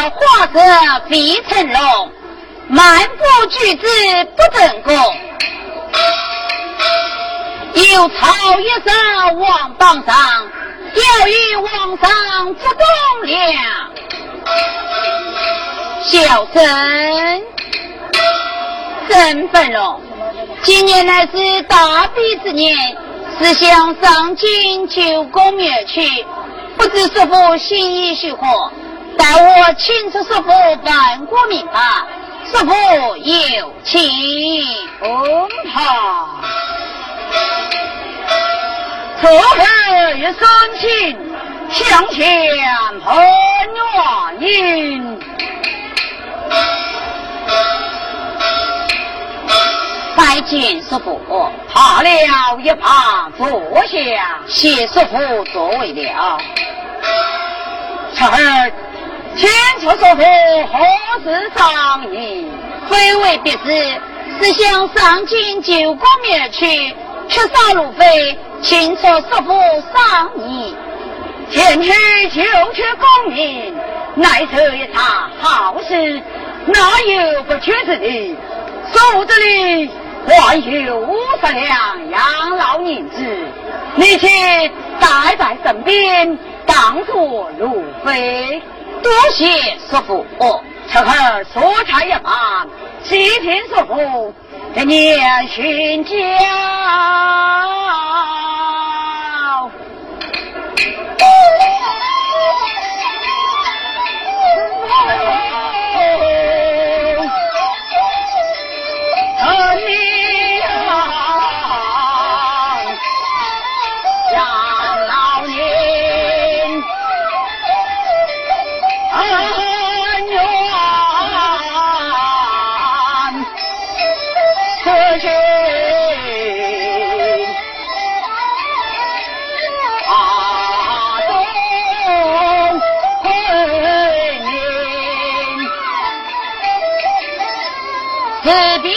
小小画者飞成龙，漫步举子不成功。有草一手王榜上，要与皇上不公量。小生曾本荣，今年乃是大比之年，是想上京求功灭去，不知师父心意如何？待我请出师傅办过明白，师傅有请。嗯，好。此后一生情，向前很愿意。拜见师傅，爬了一旁坐下，谢师傅座位了。此儿，请求师傅何事商议？非为别事，是想上京救国灭去，缺少路费。请求师傅商议，前去救取功名，乃是一场好事，哪有不缺之地？手子里还有五十两养老银子，你且带在身边，当作路费。多谢师傅。哦，此刻说差一番，谢听师傅给你训教。特别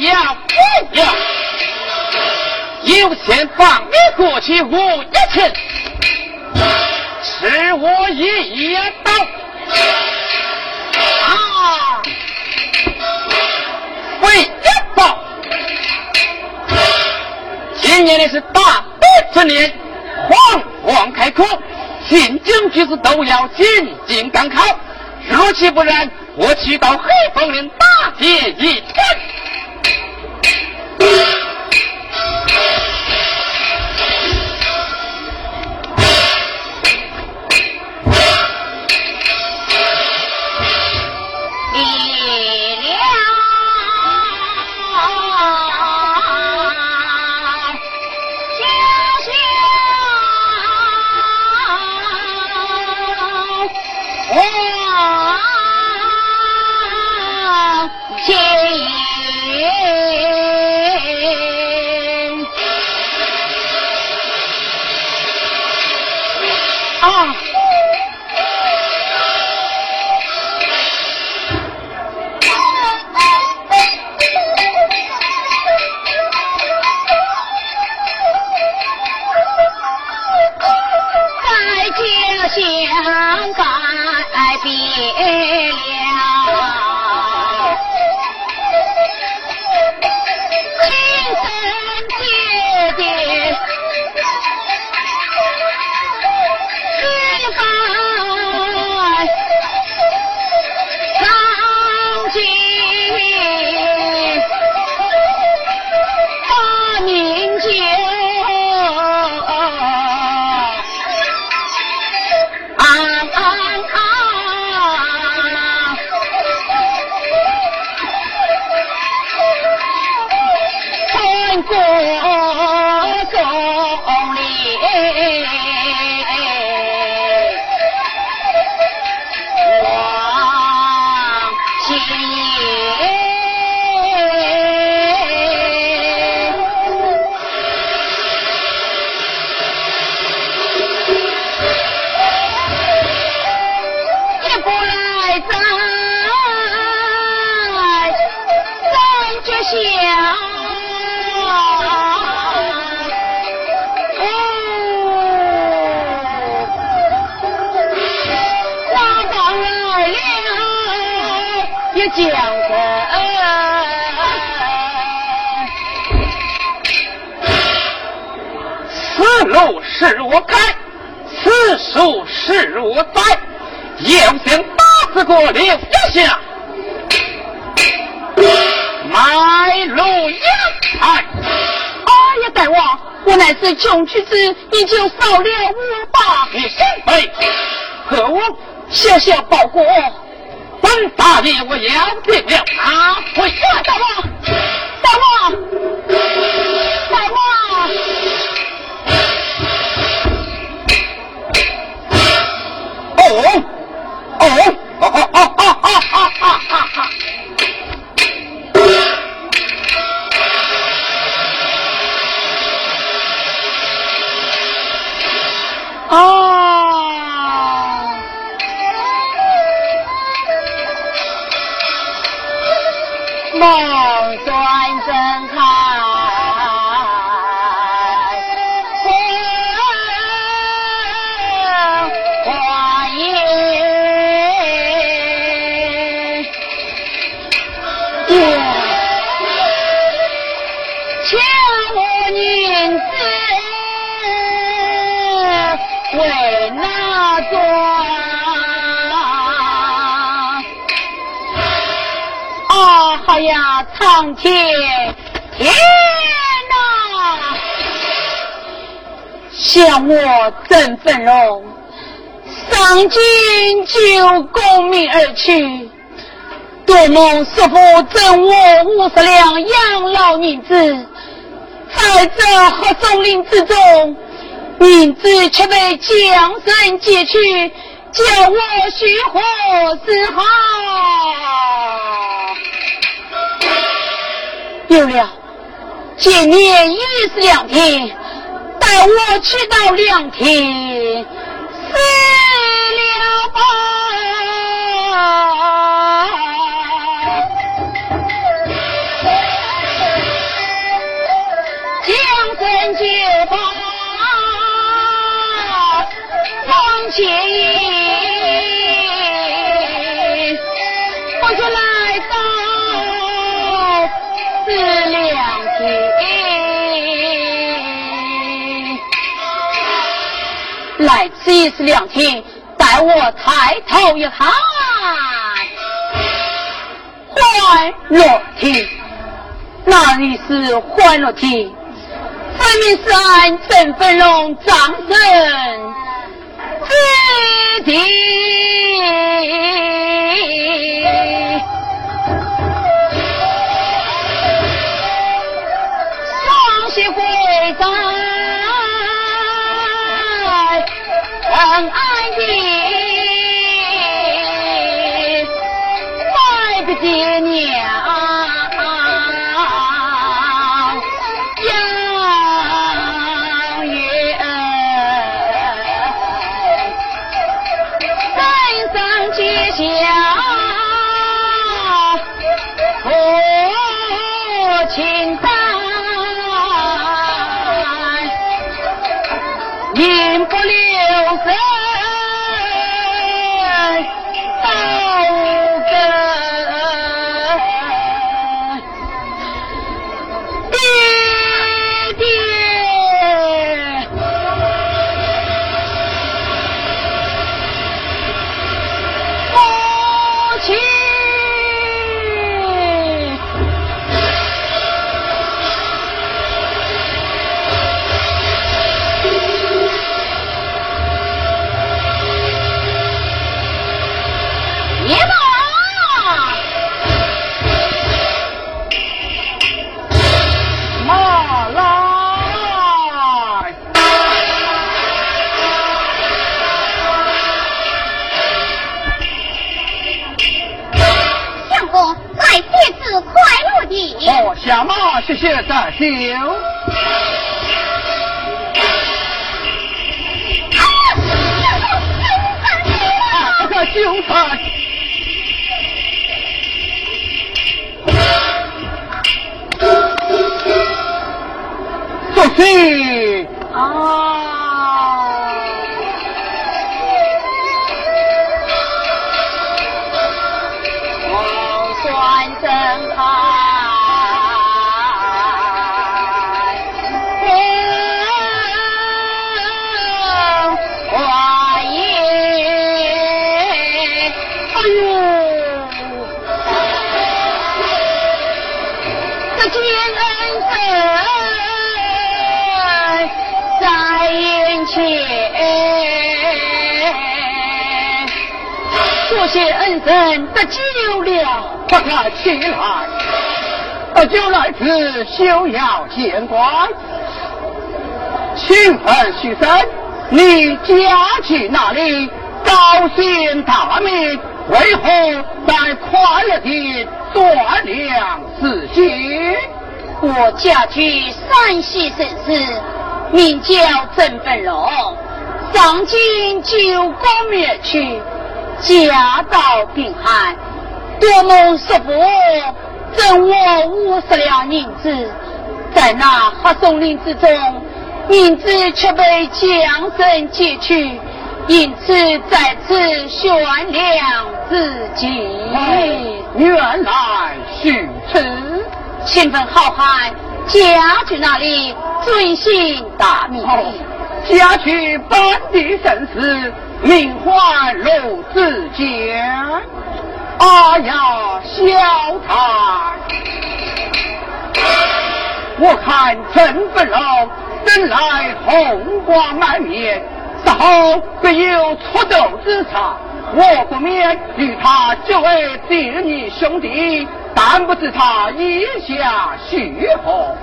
要不要？有钱放你过去我一拳，吃我一刀。啊！为一刀。今年的是大比之年，皇皇开口，进京举子都要进京赶考。若其不然，我去到黑风岭大捷一番。Beep! 是我开，此树是我栽，要想打死过刘家下，买路阳台。哎呀，大王，我乃是穷举子，你就少了我吧。你身卑，可恶！小小报国，本大爷我要定了啊回。大王，大王，哦苍天，天哪！想我郑凤荣，上京救功名而去，多蒙师傅赠我五十两养老银子，在这合松林之中，银子却被江山劫去，叫我须何是好？有了，今年已是两天，待我去到两天，死了吧。江山就把往前。来此一是两天，待我抬头一看，欢乐亭，哪里是欢乐亭？分明是俺郑芬荣张生之地，双膝跪在。能爱你，奈不得娘。谢谢再修。谢恩人得救了，快快起来！就来此，休要见官，请问徐生，你家去哪里？高姓大名？为何在快乐地断粮自息？我家居山西省市，名叫郑本龙，上京九宫灭去。家道贫寒，多蒙师傅赠我五十两银子，在那黑松林之中，银子却被江神劫去，因此在此悬梁自尽。原来是此，请问好汉家去哪里？尊姓大名？家去本地生死。名唤陆子江，哎呀，小太！我看郑本龙本来红光满面，此后必有出头之策，我不免与他结为弟女兄弟，但不知他意下许何？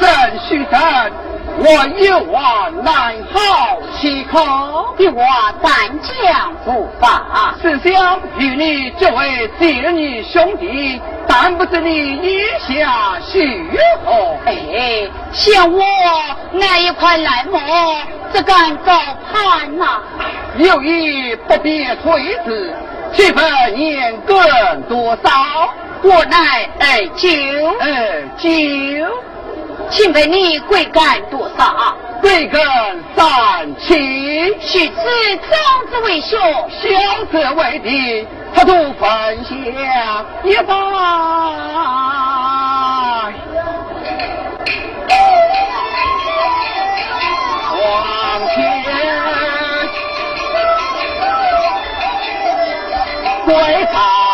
郑须生。我有话难好其口，你我单讲不发。是想与你结为弟女兄弟，但不知你意下许何？哎，想我那一块烂木，只敢高攀呐。有意不必推辞，岂分年更多少？我乃二九，二九。请问你贵干多少？贵干三七。许此长子为兄，小子为弟，他都分享一半。往前，贵才。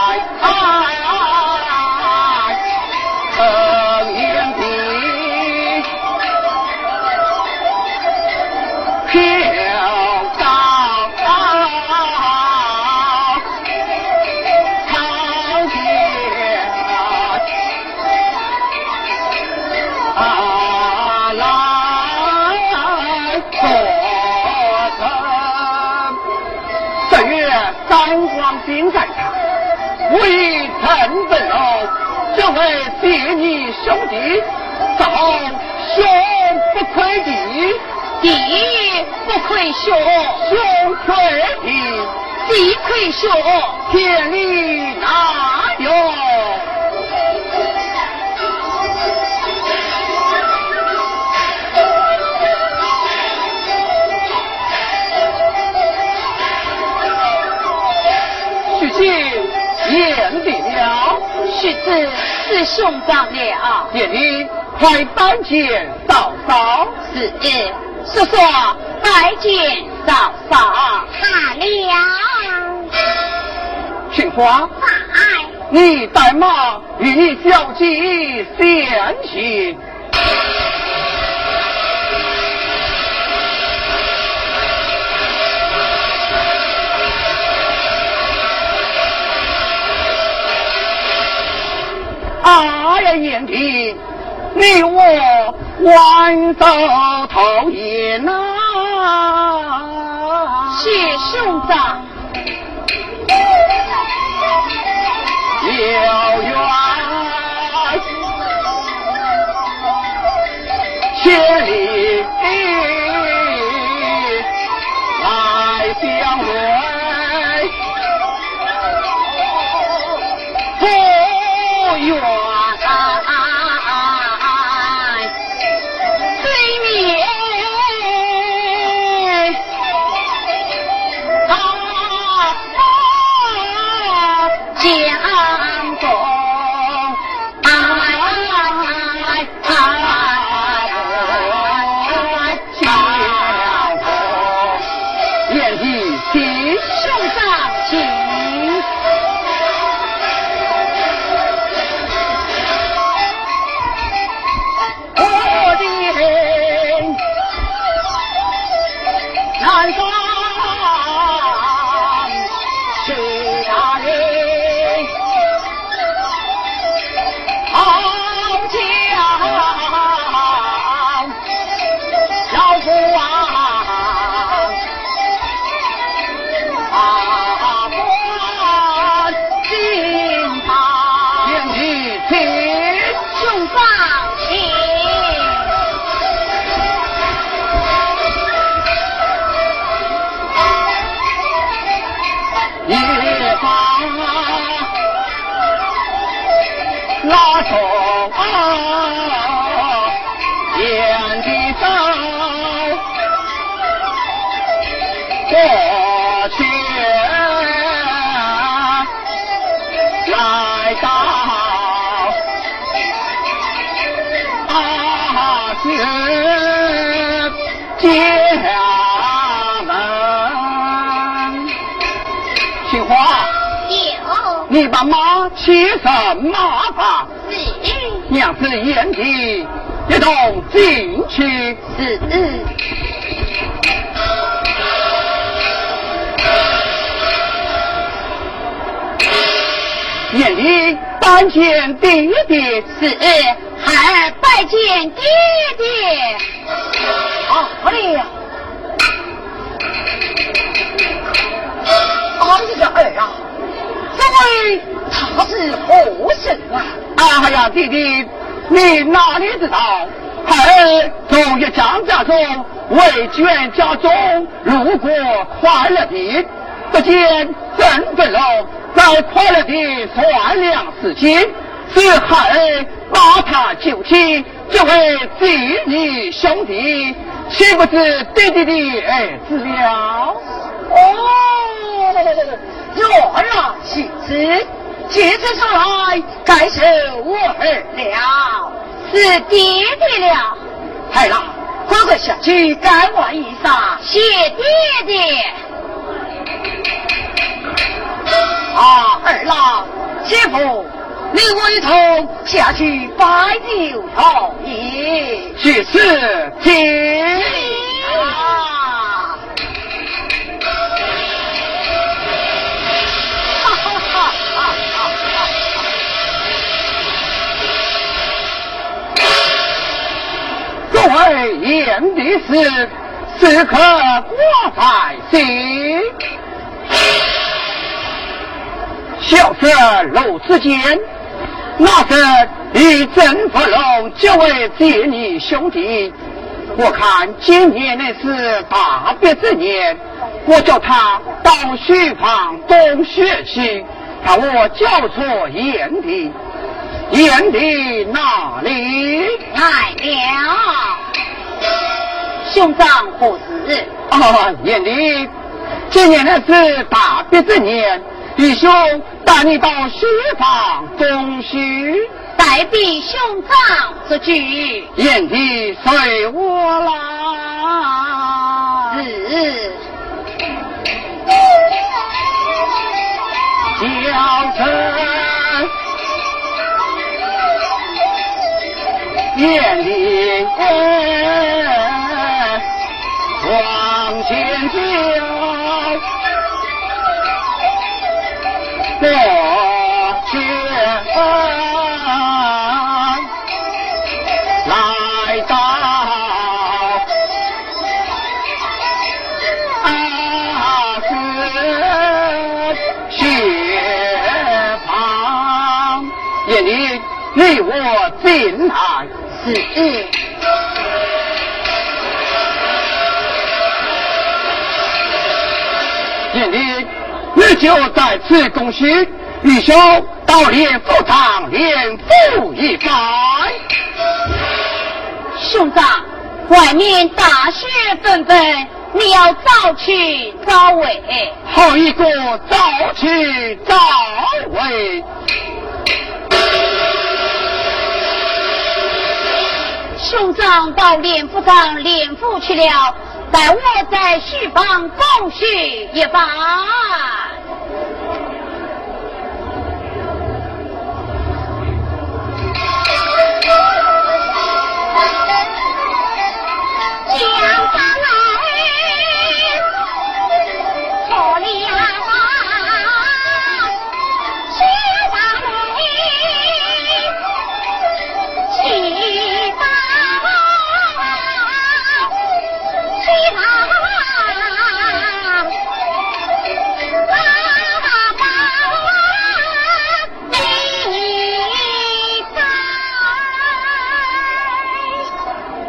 兄弟，道兄不愧弟，弟不愧兄，兄亏弟，弟愧兄，天地大哟。师姐言定了，师姐。是兄长了。爹爹，快拜见嫂嫂。是，叔叔拜见嫂嫂。好了。请花。在。你带马与小姐相行。哎呀，燕平，你我晚走头也呐！谢兄长。有缘千里不远。你把马骑上马房，娘子眼皮一同进去。是。眼里拜见爹爹。是。还拜见爹爹。好呀。哎呀儿啊。这位他是何人啊？哎呀，弟弟，你哪里知道？孩儿从一将家中为卷家中，路过快乐地，不见郑飞龙在快乐地算粮食金，是孩儿把他救起，这位弟弟兄弟，岂不是弟弟的儿子了？哦。若然其子，接着上来，该是我儿了，是爹爹了。孩儿，哥哥下去改换衣裳，谢爹爹。啊，二郎，姐夫，你我一同下去拜酒同意。去是，请。为言的事，时刻挂在心。小色楼之间，那是与曾福龙结为姐弟兄弟。我看今年乃是大别之年，我叫他到书房东学去，把我叫错言的。燕的哪里来了？兄长何事？啊，燕的，今年呢是大别之年，弟兄带你到西方东西，代笔兄长之举，燕弟随我来。是。叫声眼里往前走。过去来到阿哥穴旁，夜里你我进来，是。夜里。你就在此恭喜玉兄到连府堂连府一拜。兄长，外面大雪纷纷，你要早去早回。好一个早去早回。兄长到连府上连府去了，待我在西房共叙一番。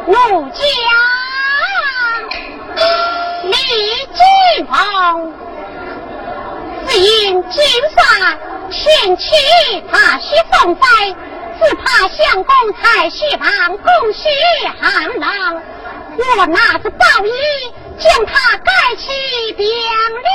拜。天气怕雪风灾，只怕相公才须旁供血寒冷。我拿着宝衣将他盖起병了。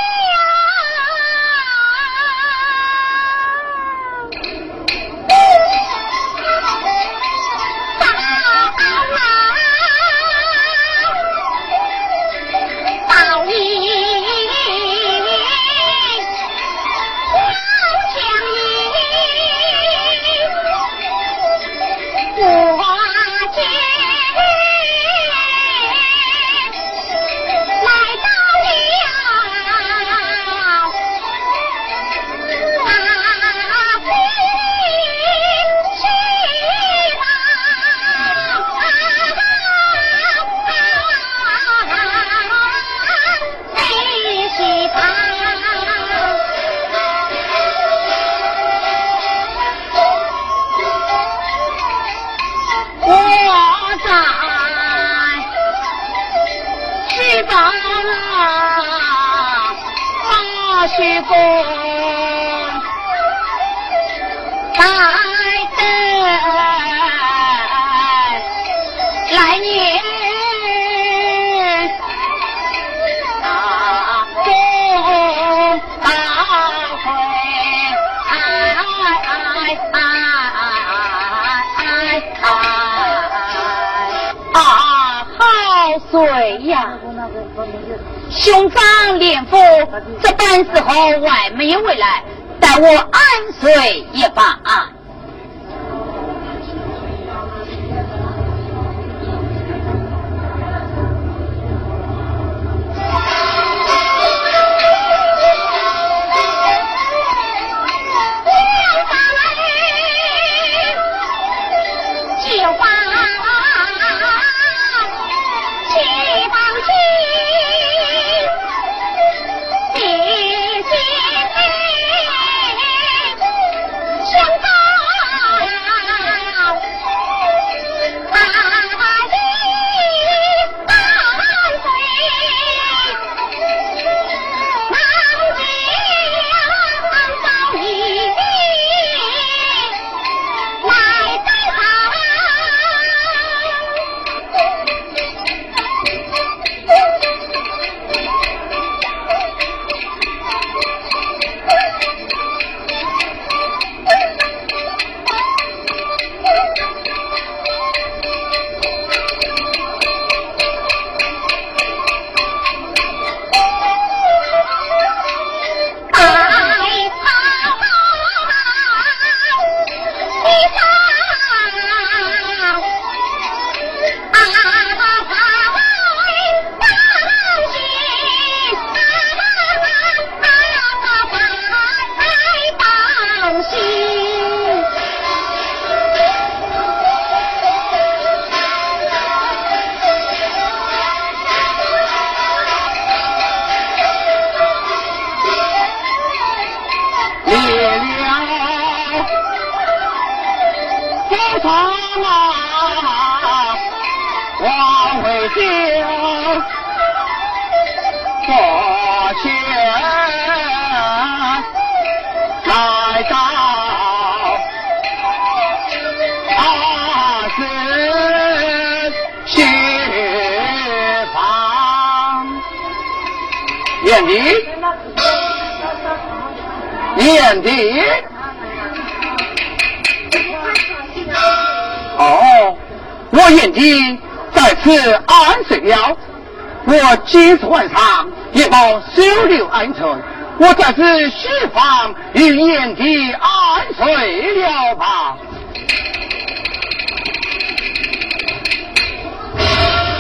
我在此书房与眼底安睡了吧。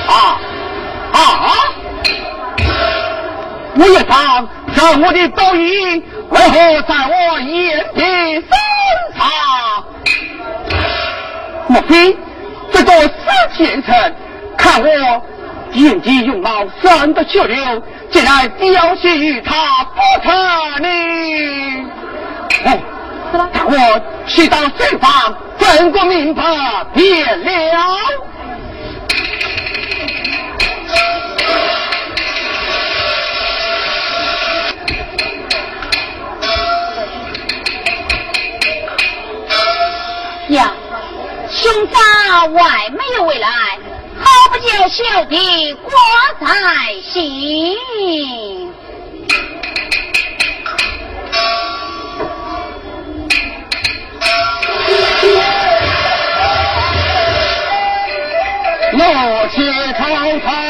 啊啊！我也想让我的抖音为何在我眼底深藏？莫非这个死前程，看我眼底容貌三的血流，竟然凋谢于他不成呢？哦，让我去到书房，分个明白便了。呀，兄长外没有回来，好不叫小弟我在心。我且偷偷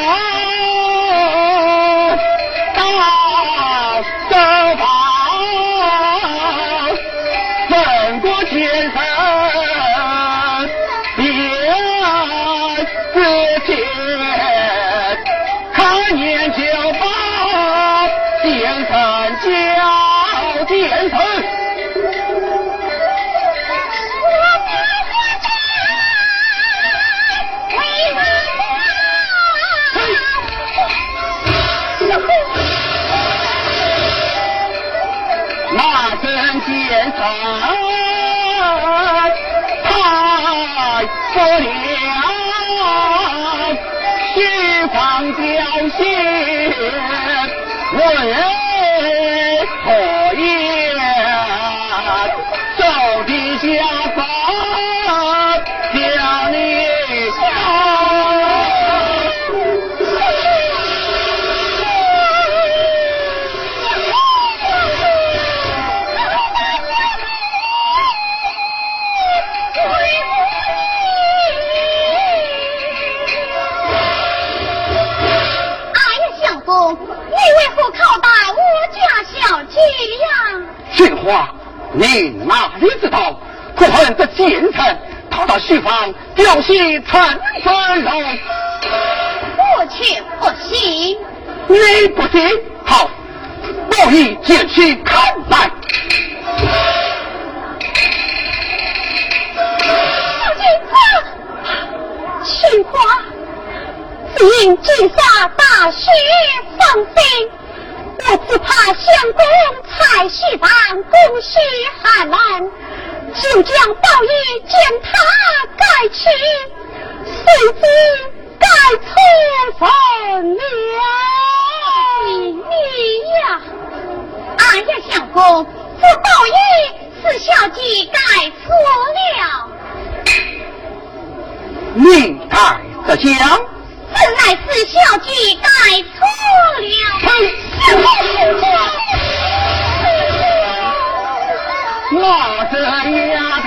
太不了，西方表现为何言？家小姐呀？训话，你哪里知道？可恨这奸臣，他到西方调戏陈三龙，我却不信。你不信？好，我已前去看来。金花，青花，只因金沙大雪纷飞，我只怕相公采西房攻西寒冷，就将宝玉将他改去，谁知改错分了。你呀，俺呀，相公，这宝玉是小姐改错了。你该这讲，这乃是小计改错了。我这丫头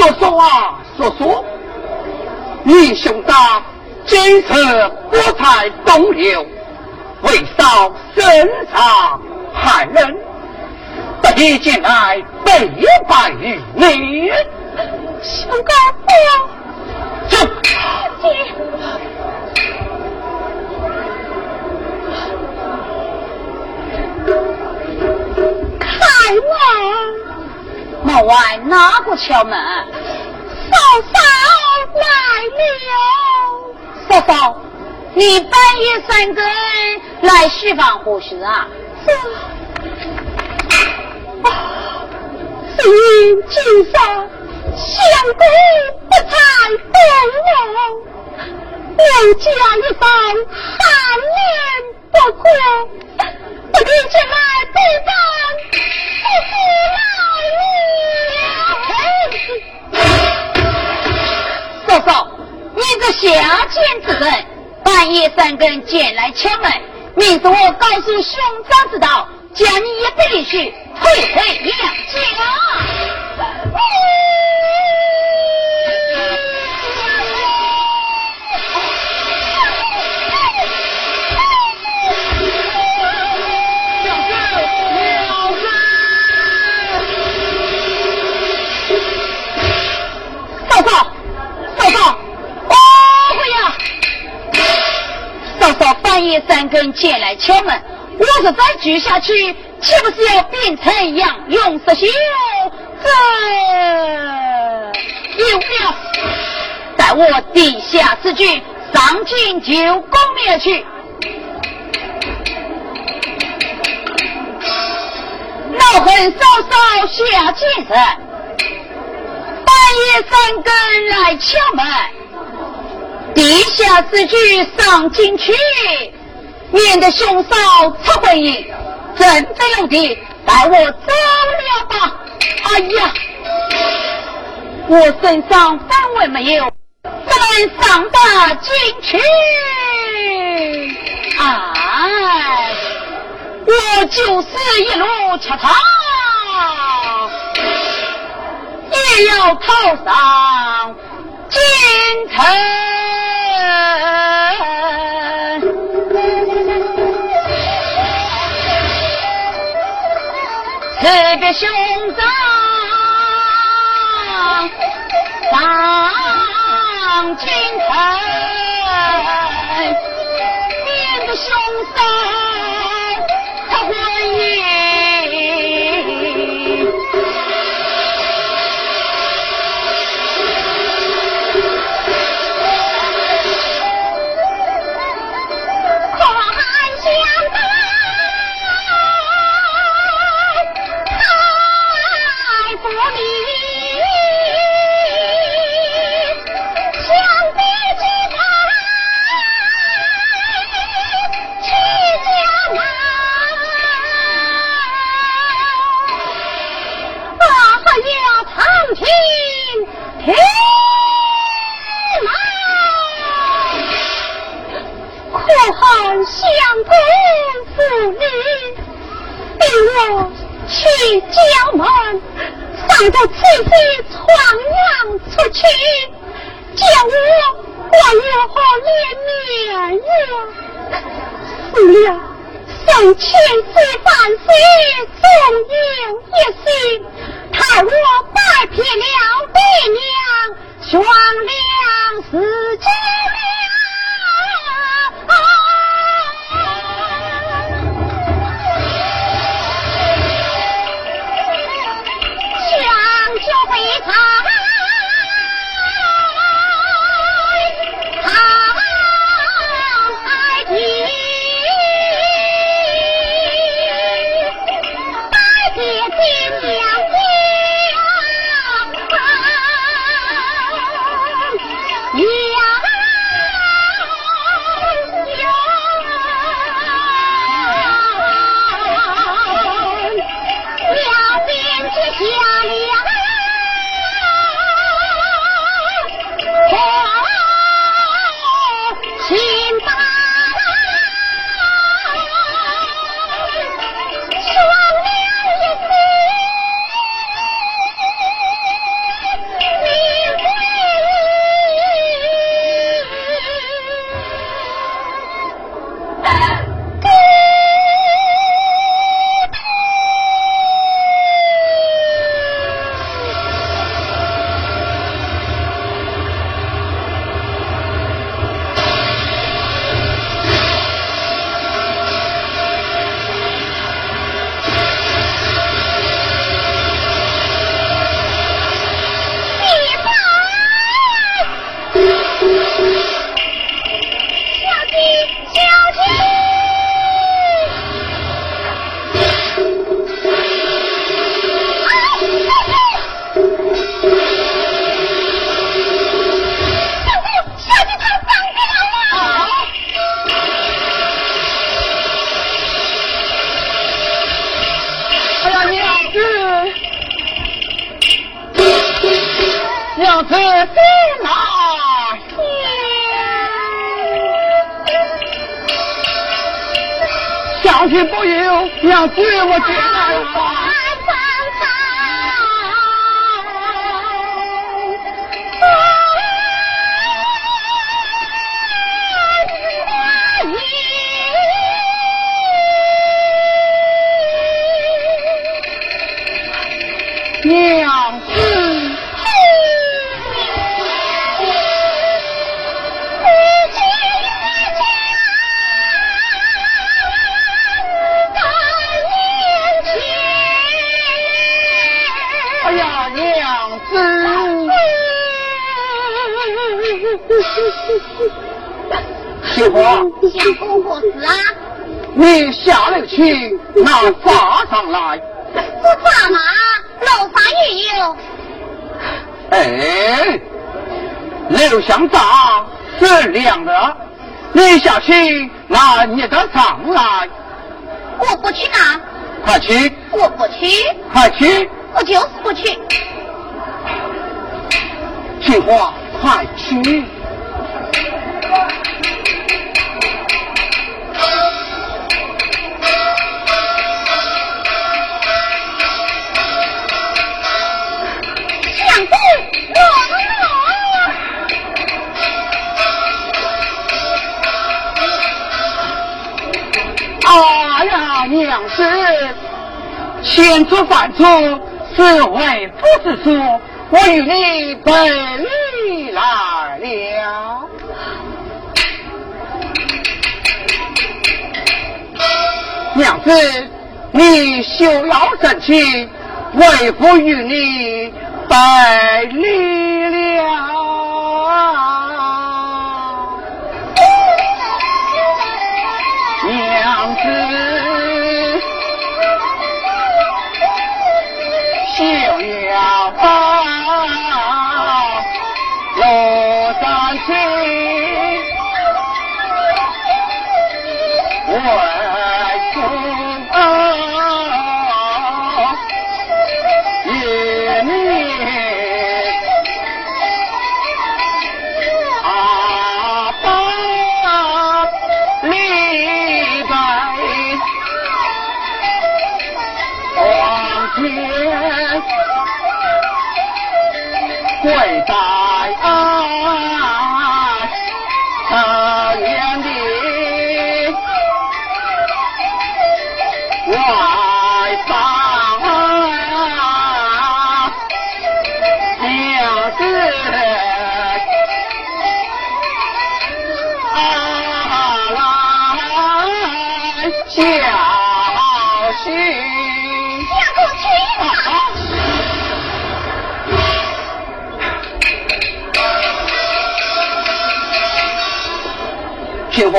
说说啊，说说。你兄长今次国才东流，为少身上害人，得以进来。背叛于你，小高夫，走，姐，开门。门外哪个敲门？嫂嫂来了。嫂嫂，你半夜三更来书房何事啊？因今上相公不才动我，我家一番寒脸不过，不听前来陪伴，不是来了。嫂嫂，你这下贱之人，半夜三更进来敲门，命是我告诉兄长知道，将你一必须退回娘家。嫂嫂，嫂嫂，哦回呀！嫂嫂半夜三更进来敲门，我是再住下去，岂不是要变成杨永石秀？这有了，待我地下此举，上京就攻灭去。老恨嫂嫂下贱人。半夜三更来敲门，地下之举上进去，免得兄嫂出回应。真不有的，带我走了吧。哎呀，我身上分文没有，怎能上得进去？哎，我就是一路吃汤。也要套上金城，特别兄长上金城，免得兄嫂娘子，千错万错是为夫之说，我与你背礼来了。娘子，你休要生气，为夫与你背礼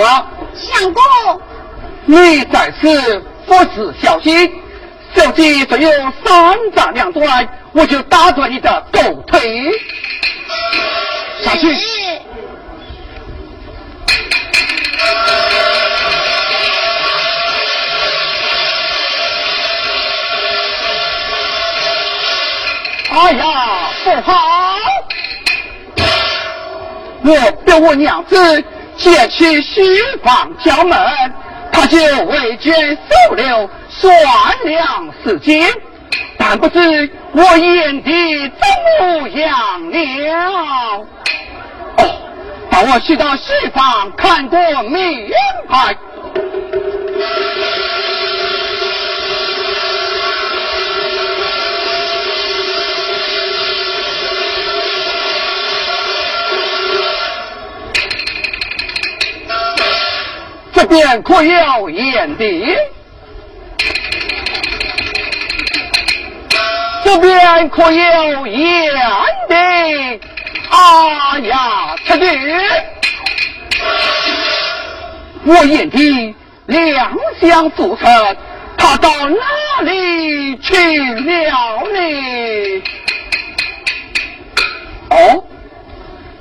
青花，相公，你在此不时小心，小计只有三丈两短，我就打断你的狗腿。小心！哎呀，不好！我表我娘子。借去西方敲门，他就为捐收留，算量四金。但不知我眼底怎么样了？哦，把我去到西方看过名牌。这边可有眼的？这边可有眼的？啊呀，他的！我眼的两相组成，他到哪里去了呢？哦，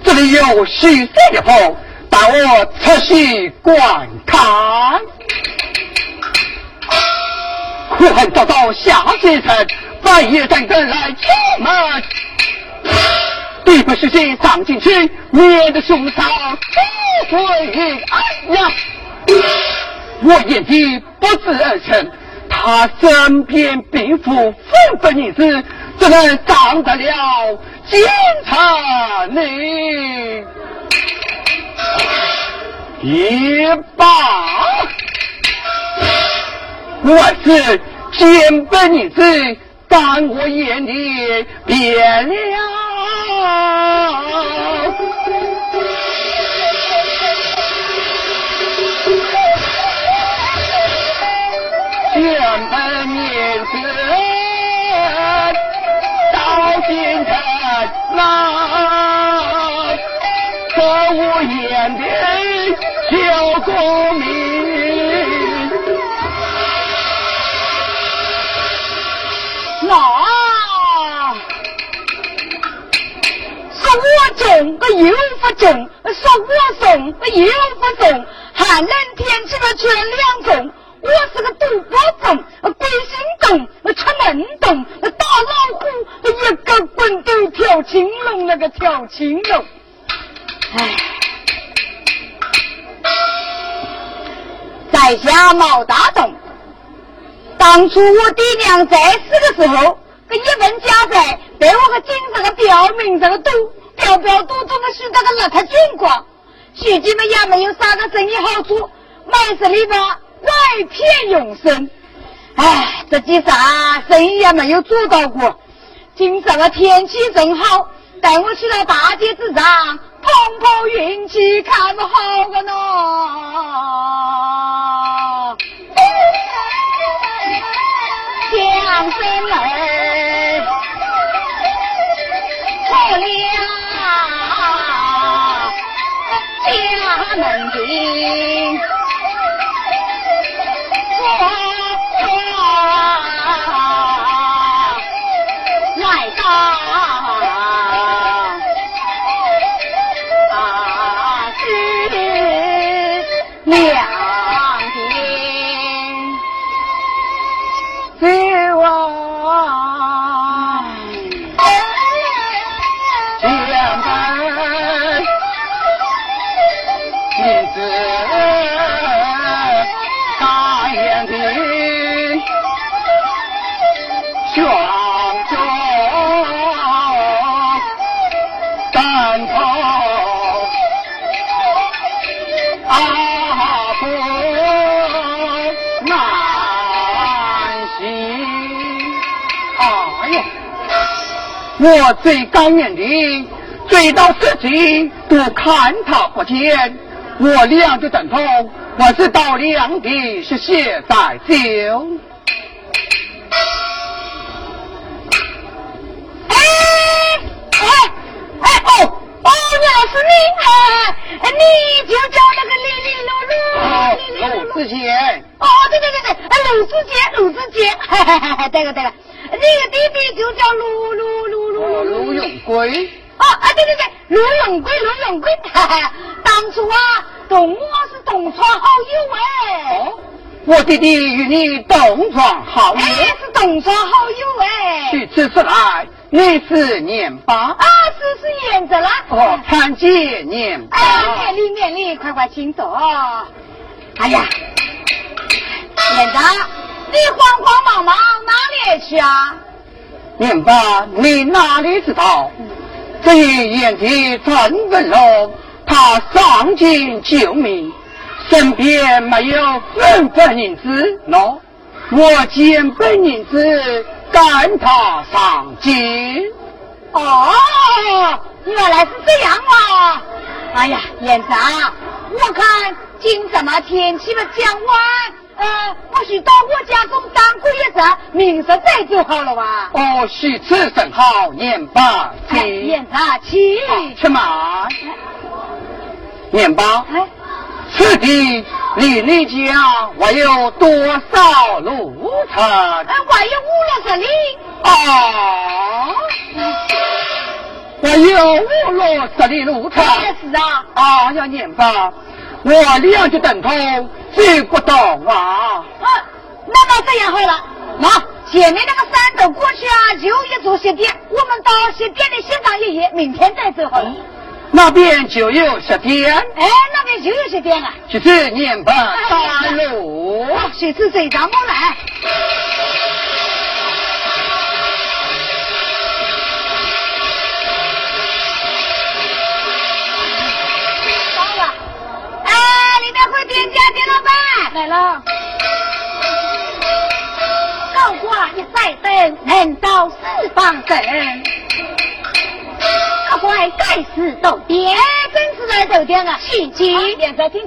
这里有许色的风。带我出去观看，可恨遭到下阶层半夜三更来敲门，必不是先上进去，免得凶杀出回。哎呀，我眼睛不知而成。他身边兵符纷纷女子，怎能上得了京城呢？一把，我是金本女子，但我眼里变了。原本面子到今天那小公民，那说我重，个又不重；说我重，个又不重。寒冷天气嘛，全两重。我是个赌博种，鬼心洞，出门洞，打老虎，一个滚都跳青龙，那个跳青龙。哎，在下毛大东。当初我爹娘在世的时候，跟一份家财，被我个精神的表明这个赌，表表赌赌的输得个邋遢精光，徐家们也没有啥个生意好做，买十里吧。外骗永生，哎，这几啥生意也没有做到过。今朝的天气正好，带我去了大街之上碰碰运气，看不好个呢。相声儿出了家门庭。我最感念的，追到自己都看他不见。我两个枕头，我是到两地是现在就。哎哎哎哦哦，原来是你，哎，你就叫那个李李露露。哦，陆子健。哦，对对对对，哎，陆子健，陆子健，哈哈哈哈，对了对了，你的弟弟就叫陆陆陆。陆永贵，啊啊对对对，卢永贵，卢永贵，当初啊，同我是同窗好友哎。哦，我弟弟与你同窗好友，是同窗好友哎。去此次来，你是年八啊，是是年着了。哦，参见年八。哎，免礼免礼，快快请坐。哎呀，年长，你慌慌忙忙哪里去啊？明白，你哪里知道？这一眼的陈文龙，他丧尽救命，身边没有分分银子喏。我见本银子赶他上京。哦，原来是这样啊！哎呀，院长，我看今什么天气不降温。呃，不许到我家中当过一阵，明日再就好了哇。哦，许此甚好，年八请。年八请。去嘛。年八。哎。此地离你家还有多少路程？还有五六十里。啊。还有五六十里路程。是啊。啊，要年八。我两脚蹬头走不到啊！啊，那么这样好了，那前面那个山头过去啊，就一座鞋店，我们到鞋店里歇上一夜，明天再走好了。那边就有鞋店？哎，那边就有鞋店啊。就是年半大路。谁是谁让我来？店家店老板来了，高挂一再灯，能招四方神。各位盖世斗点，真是在头上了，谢金。念罢，听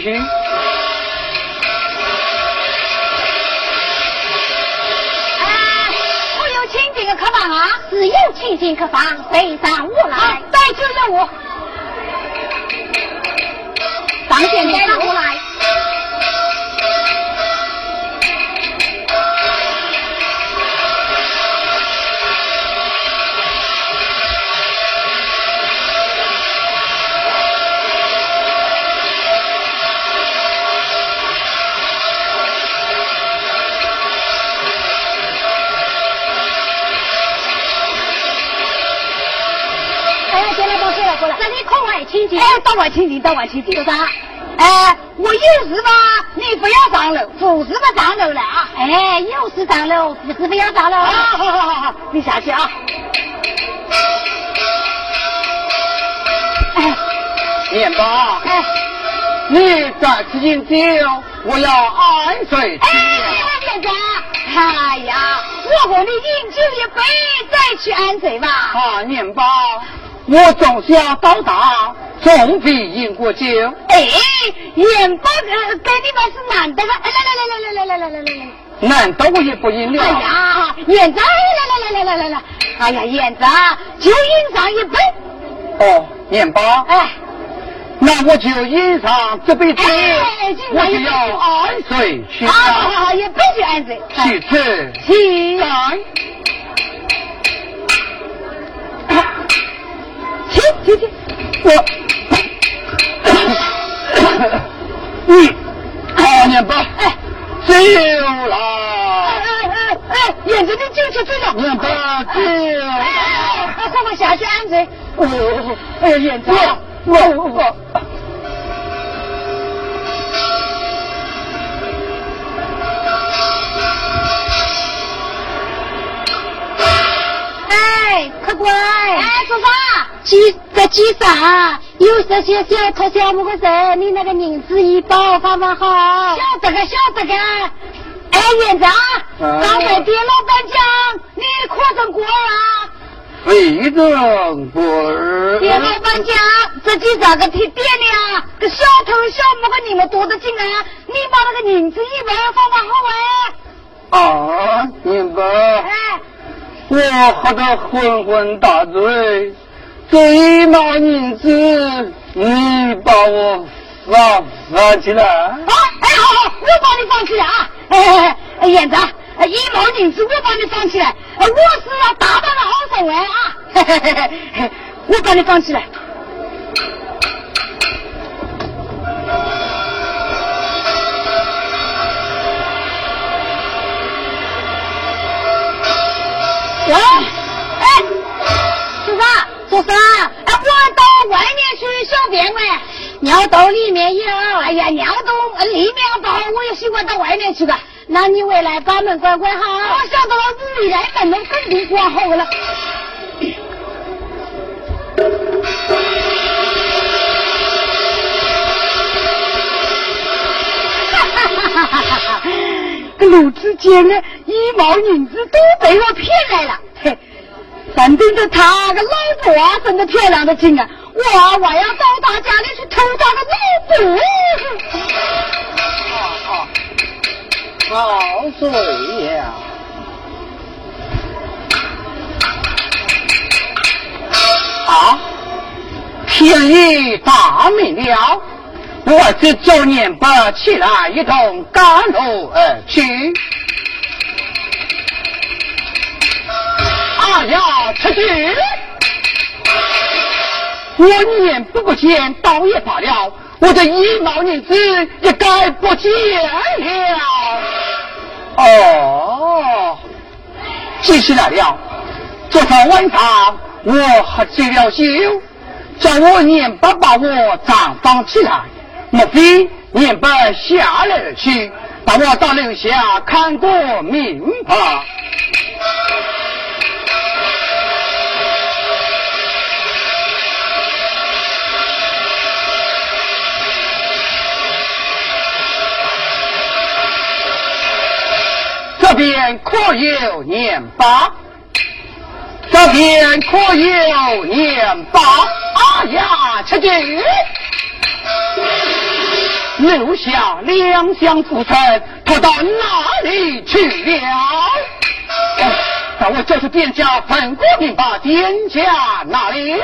信。哎，我有亲戚的客房啊，是有亲戚客房，非常无赖。再救救我。当天就赶过来。这里空外请进。哎，到我请进，到外请进。做啥？哎，我有事吧？你不要上楼，护士们上楼了啊！哎，有事上楼，不是不要上楼。啊，好好好好，你下去啊！哎，面包，哎，你再次饮酒，我要按水哎呀，我和你饮酒一杯，再去安睡吧。啊，面包，我总想到达，总比饮过酒。哎，元宝呃，给你们是难得的。哎，来来来来来来来来来来。难道我也不饮了？哎呀，燕子，来来来来来来来，哎呀，院长，就饮上一杯。哦，面包，哎，那我就饮上这杯酒，我就要安水去好好好，一杯就安睡。其次，起三，停停停我你好你哎丢了哎哎哎哎眼睛你就是这种面包丢快快下去安置我我眼睛我我哎，客官，哎，说啥？机在机上有这些小偷小摸的事，你那个银子一包放放好。晓得个，晓得个。哎，院长，刚才店老板讲你可真过啊。非常过儿。店老板讲这几咋个提店里啊，个小偷小摸个你们多得紧啊，你把那个银子一包放放好哎。啊，明白。哎。我喝得昏昏大醉，这一毛银子，你把我放放起来。啊，哎，好好，我帮你放起来啊！哎哎，哎，燕子，一毛银子我帮你放起来，我是要大大的好手哎啊！嘿嘿嘿嘿，我帮你放起来。喂，哎，做啥？做啥？哎，我到外面去小便喂，尿兜里面有。哎呀，尿兜里面包，我也喜欢到外面去的。那你回来把门关关好。我晓得了，回来门门肯定关好了。哈哈哈哈哈哈！这陆之间呢，一毛银子都被我骗来了。嘿，反正这他个老婆啊，真的漂亮的紧啊！我我要到他家里去偷他个老婆。好水呀！啊，天已大明了，我这周年不起来，一同赶路而去。啊呀，出去！我年不过见，倒也罢了，我的一毛银子也该不见了。哦，记起来了，昨天晚上我喝醉了酒，叫我年爸把我账放起来，莫非年爸下来去，把我到楼下看过明吧。这边可有年八？这边可有年八？哎呀，吃惊！留下两相浮沉，他到哪里去了？让我叫出店家，问过明白店家哪里？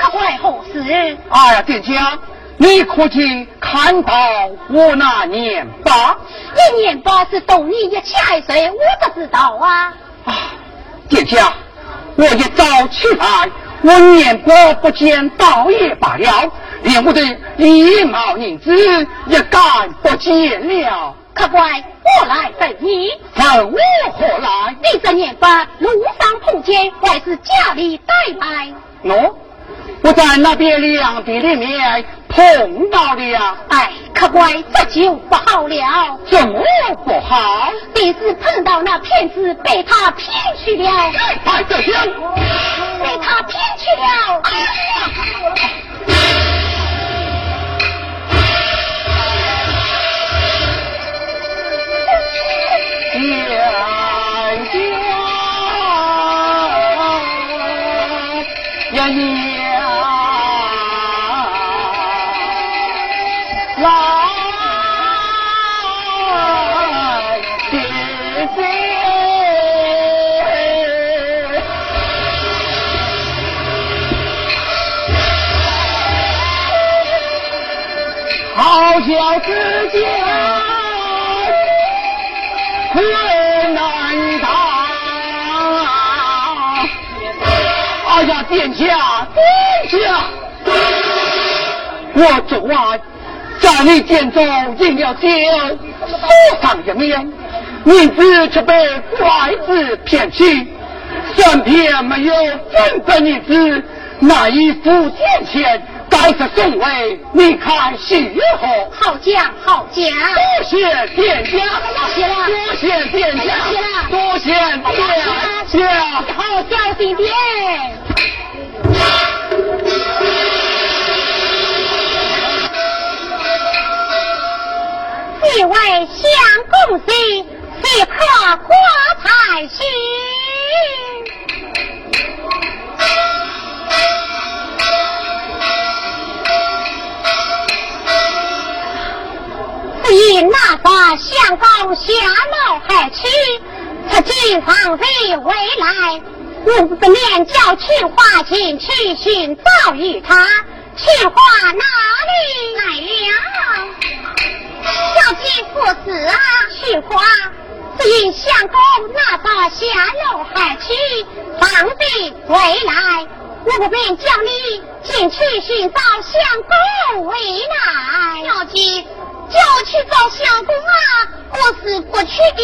可怪何事？哎呀，店家。你可曾看到我那年八？你年八是懂你一七二岁，我不知道啊。啊，店家，我一早起来，我念过不见倒也罢了，连我的一毛银子也敢不见了。客官我来问你，问我何来？你这年八路上碰见，还是家里带来？喏，我在那边两地里面。碰到了呀！哎，可怪这就不好了。怎么不好？你是碰到那骗子，被他骗去了。快这样，被他骗去了。娘好叫自家困难当。哎呀，殿下，殿下，我昨晚在你店中饮了酒，桌上一面，银子却被怪子骗去，身边没有真的银子，难以付钱钱。该是送为你看喜何？好讲好讲，多谢店家，多谢了，多谢店家，多谢店家，好小心点。几位相公喜，即可挂彩戏。以那把相公下谋害妻，他今方为未来，我不免叫青花进去寻找与他。青花哪里来了？小姐父子啊，青花只因相公那把下谋害妻，方必未来，我不便叫你进去寻找相公为难。小姐。叫我去找相公啊！我是不去的。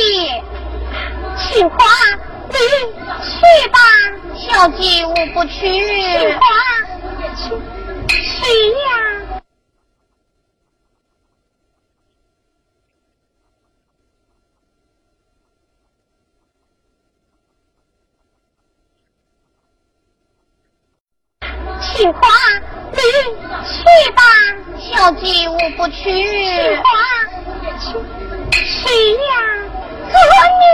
青花，你去吧。小姐，我不去。青花，去去呀！请花你去吧小姐我不去。请花去呀做女？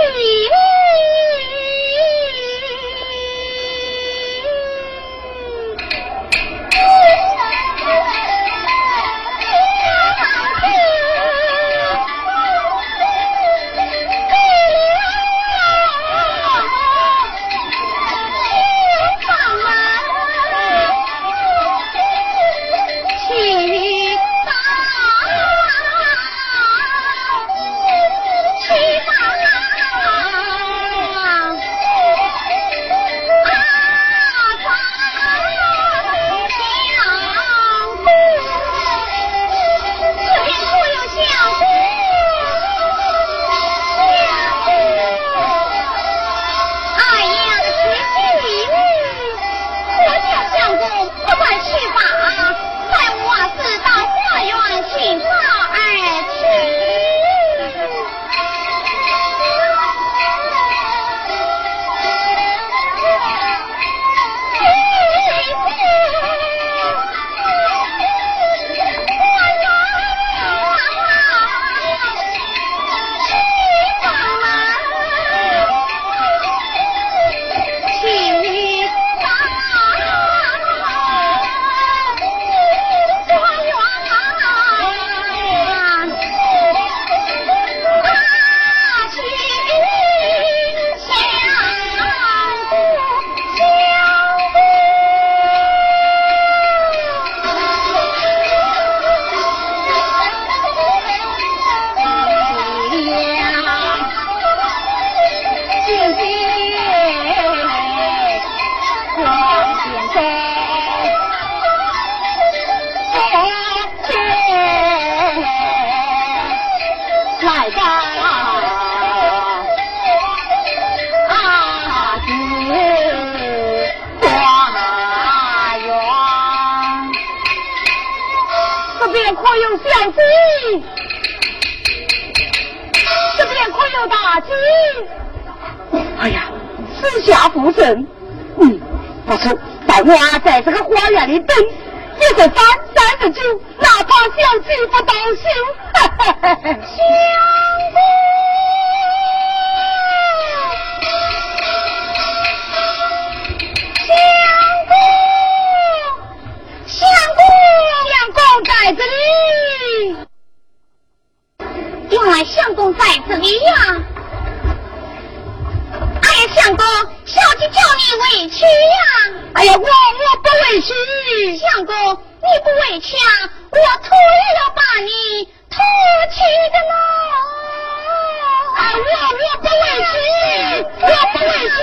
大计？哎呀，私下扶正，嗯，不错，带我在这个花园里等，一十三、三十九，哪怕小计不到手，相公。在这里，原来相公在这里呀，相公，小姐叫你委屈呀！哎呀，我我不委屈，相公你不委屈啊，我徒也要把你拖去的呢！哎，我我不委屈，我不委屈。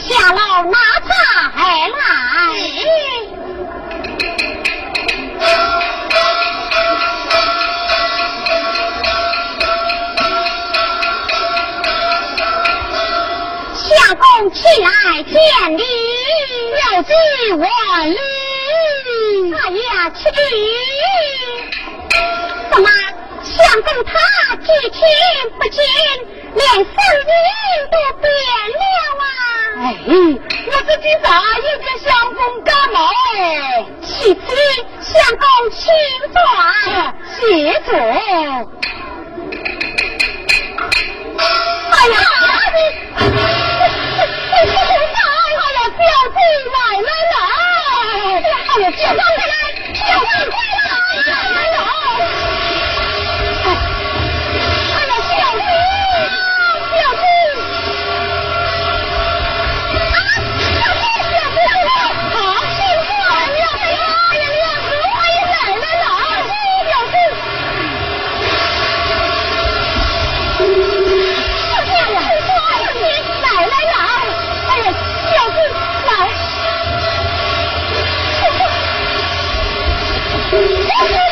下楼拿菜来相公亲来见礼有句话儿他呀妻子怎么相公他至亲不见？连声音都变了啊！哎，我自己咋一个相公干嘛？其次，相公请转，谢坐。哎呀！你来来！哎呀，接上来，接上来，快来！来来啊！Yeah.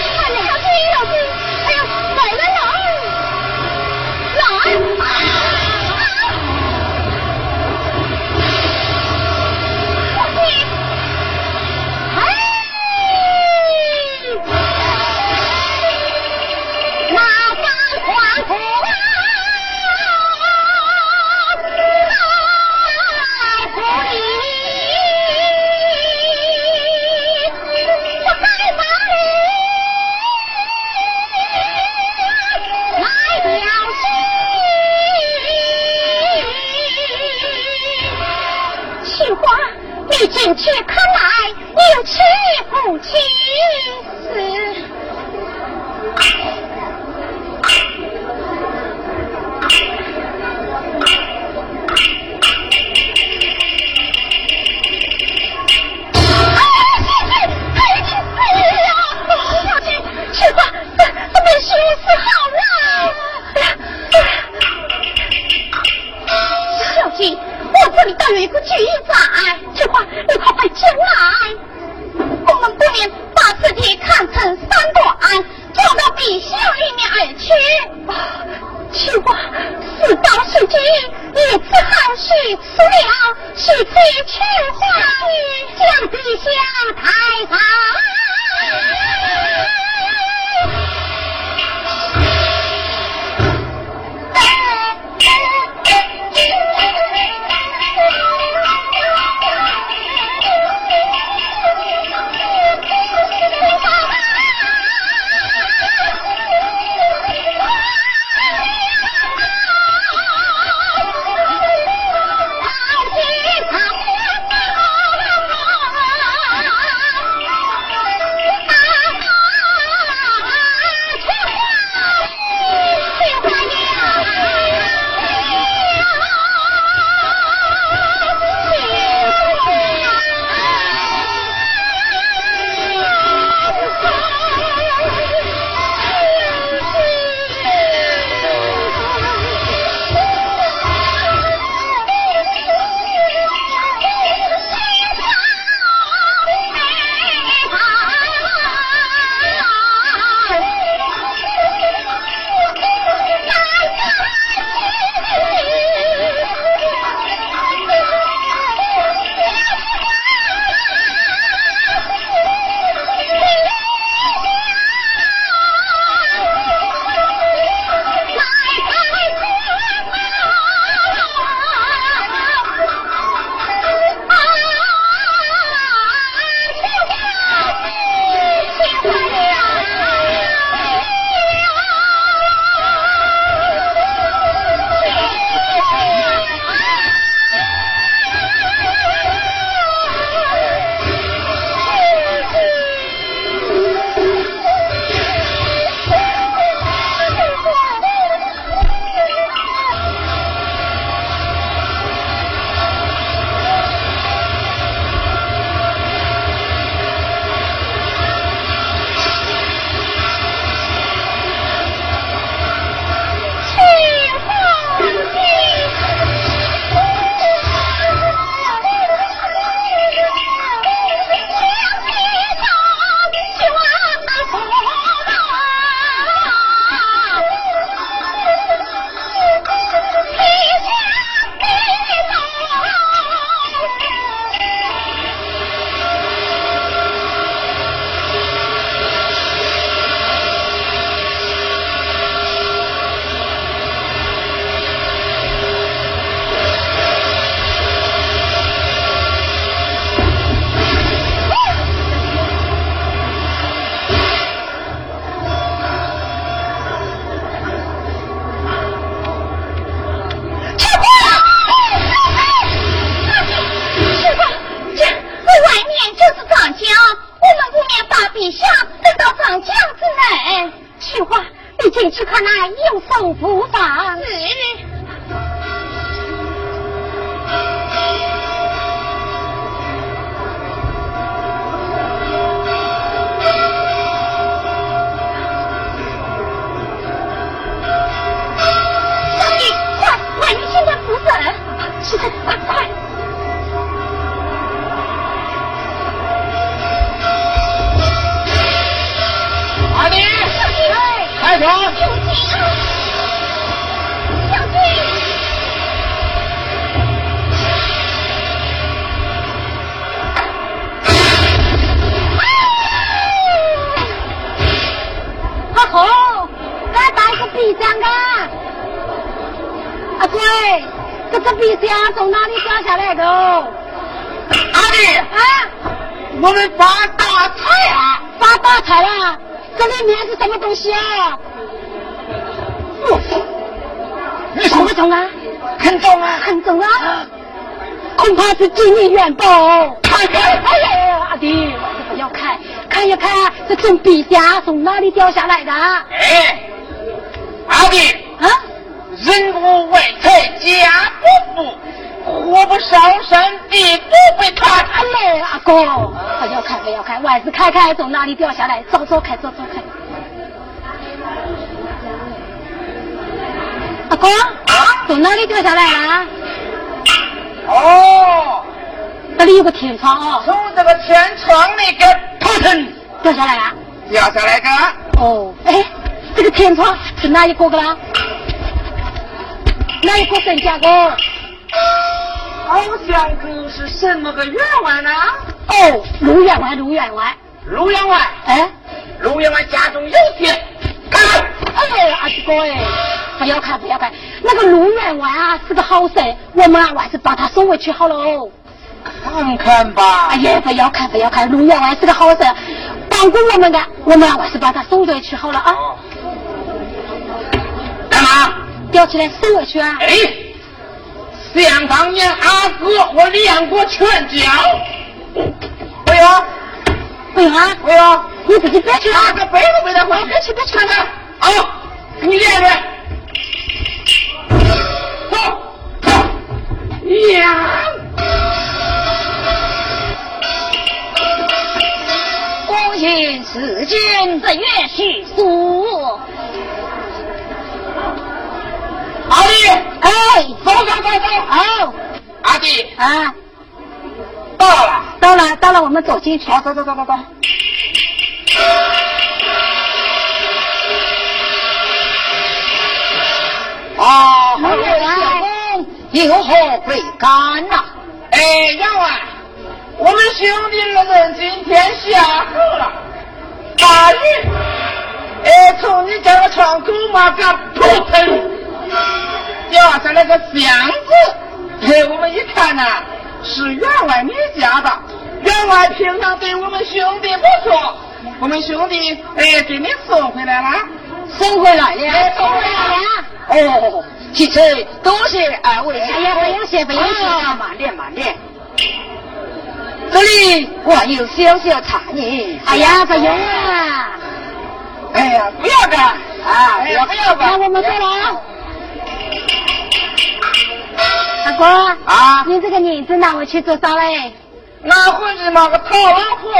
里掉下来的？哎，阿弟啊，人无外财家不富。活不上山，地不会塌。来，阿哥，不要看，不要看，外子开开从哪里掉下来，走走开，走走开。阿哥，从哪里掉下来了？哦，这里有个天窗哦。从这个天窗里个头层掉下来了。掉下来个。哦，天窗是哪一个个啦？哪一个神家个？好像不是什么个员外呢？哦，陆员外，陆员外，陆员外，哎，陆员外家中有钱，看，哎，阿七哥哎，不要看，不要看，那个陆员外啊是个好人，我们啊还是把他送回去好喽。看看吧。哎呀，不要看，不要看，陆员外是个好人，帮过我们的，我们啊还是把他送回去好了啊。干嘛？吊起来送我去啊？哎。想当年，阿哥我练过拳脚，不用，不用啊，不用，你自己别去啊，这背都背得会，别去别去，看看，啊，你练练，走，呀，光阴似箭，日月虚数。阿弟，哎，走走走走，好，阿弟。啊，到了，到了，到了，我们走进去。好，走走走走走。啊，老员公有何贵干呐？哎，员外，我们兄弟二人今天下河了，大雨，哎，从你家的窗口嘛，给扑腾。掉下来个箱子，嘿，我们一看呐，是员外你家的。员外平常对我们兄弟不错，我们兄弟哎给你送回来了，送回来了，送回来了。哦，其实多谢二位。哎呀，不用谢，不用谢，慢点慢点。这里我有小小茶叶。哎呀，不用啊。哎呀，不要干啊！哎呀，不要干。那我们走了。大哥啊，你这个银子拿回去做啥嘞？拿回去嘛个讨老婆，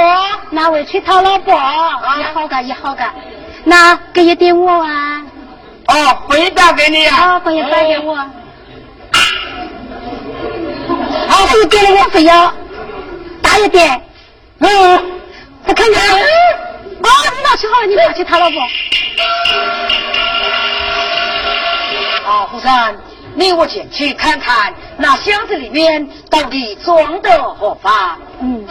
拿回去讨老婆，也好个也好个，那给一点我啊。哦，回答给你啊。哦，回家给我。好，这一点我不要大一点。嗯，再看看。哦，你拿去好了，你拿去讨老婆。啊，胡三。你我前去看看那箱子里面到底装的何方？嗯。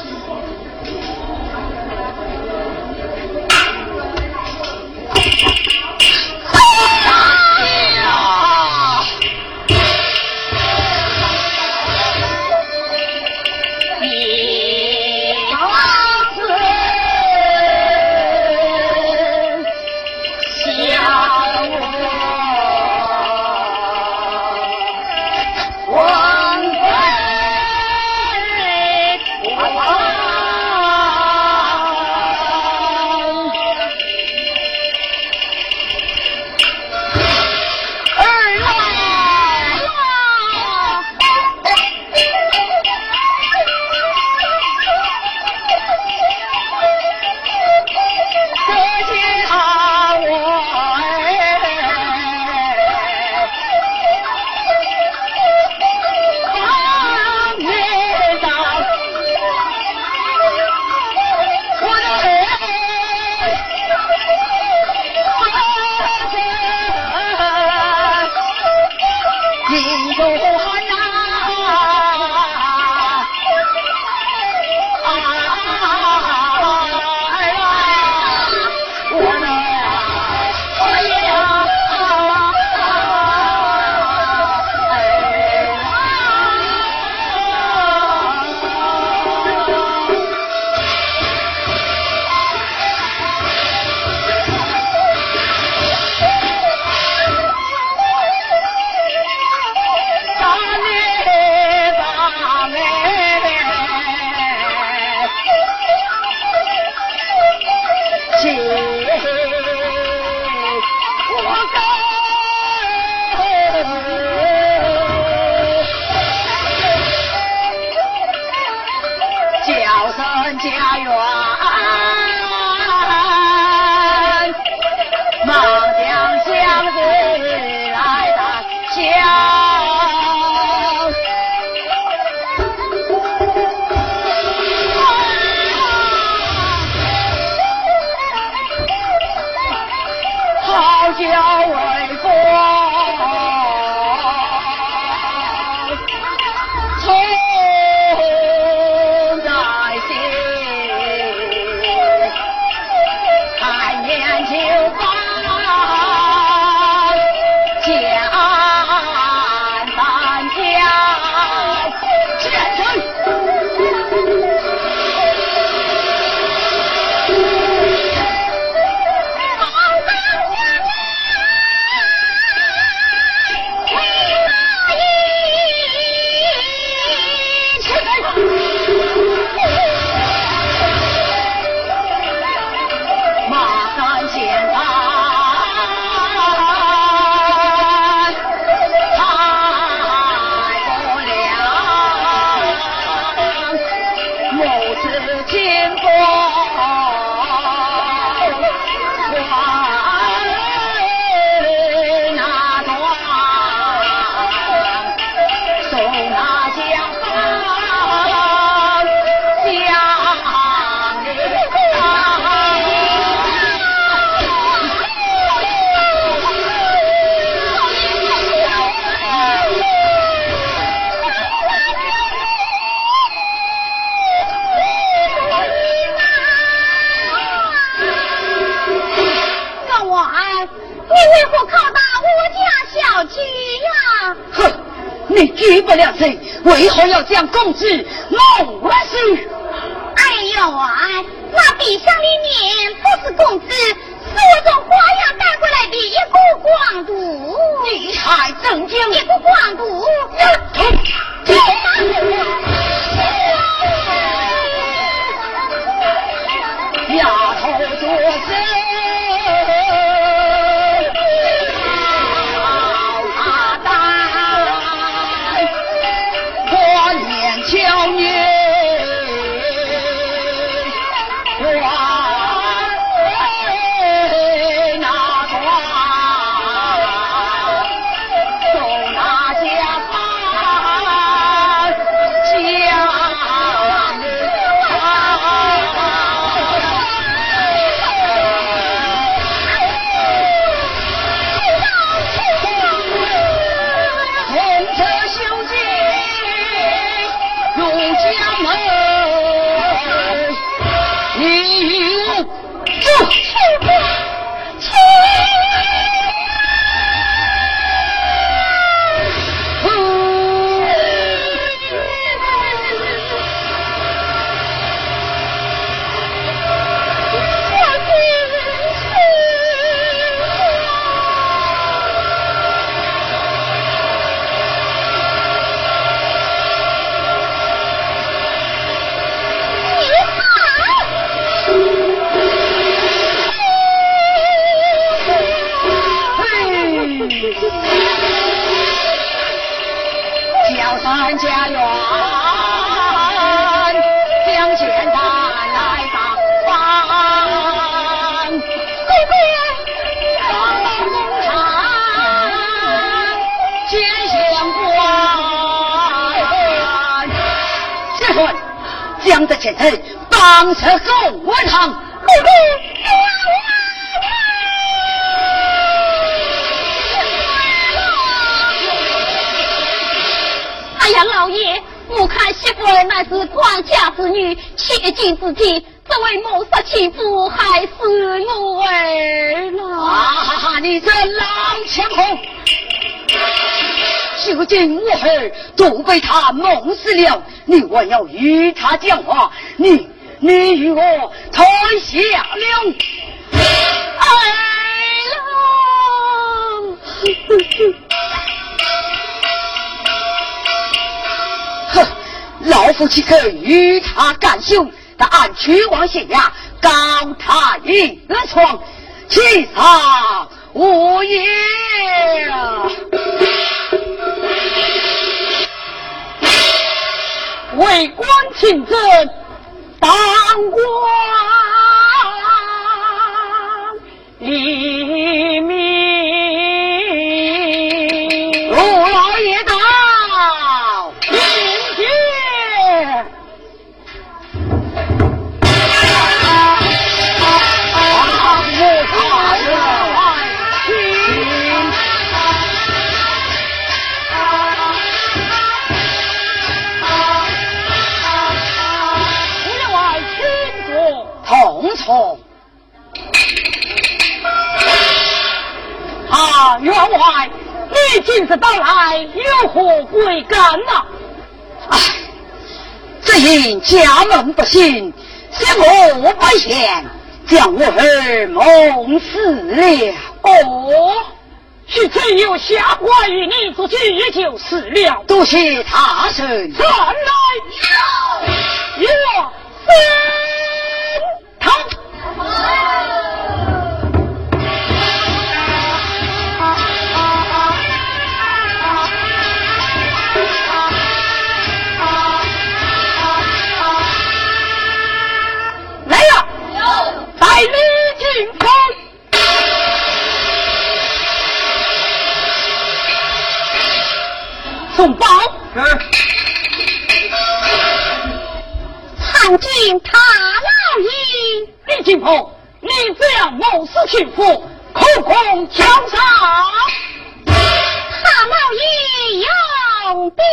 想控制。弄死了。你我要与他讲话，你你与我才下了。哎呀！老夫岂可与他干休？但俺曲往县衙告他一床，岂上我也？为官清正，当官。啊，员外，你今日到来，有何贵干呐？唉，只因家门不幸，是我不贤，将我儿蒙死了。哦，是真有下官与你之计，也就是了。多谢他神。传来有有送报。参见大老爷。李金鹏，你这样谋私情妇，口供交上。大老爷有兵。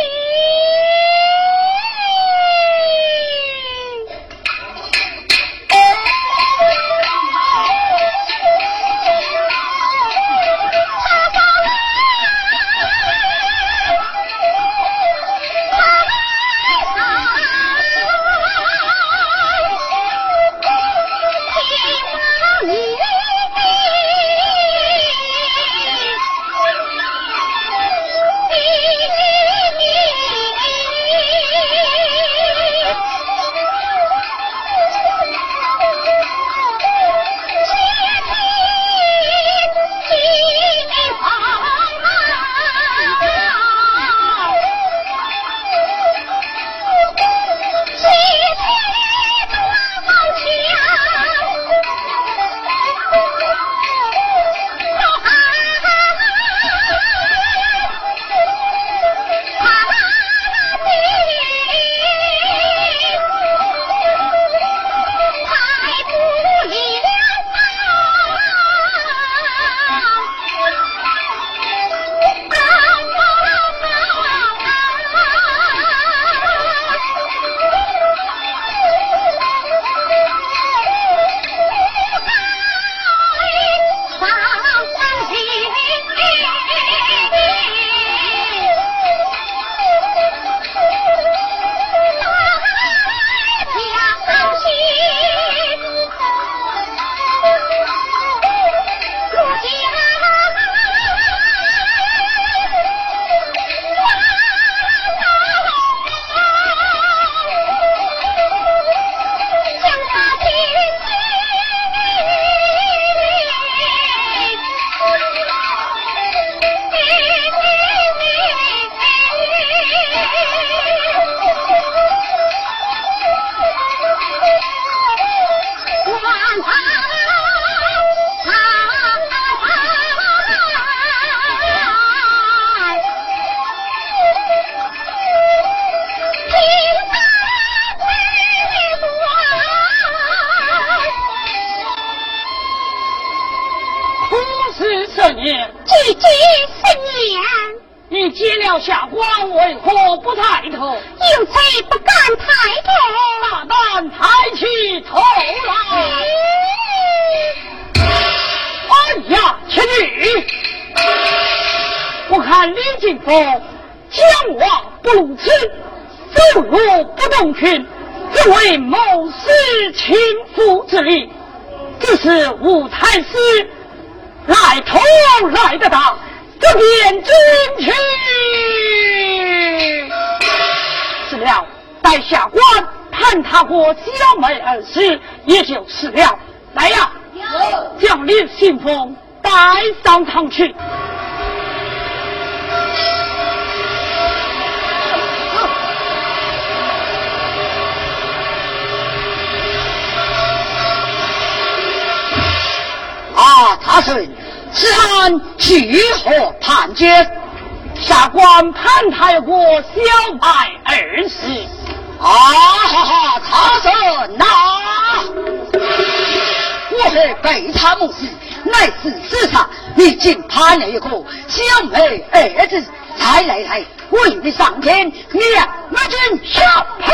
你竟判了一个小妹儿子，才来来为你上天两马军下呸！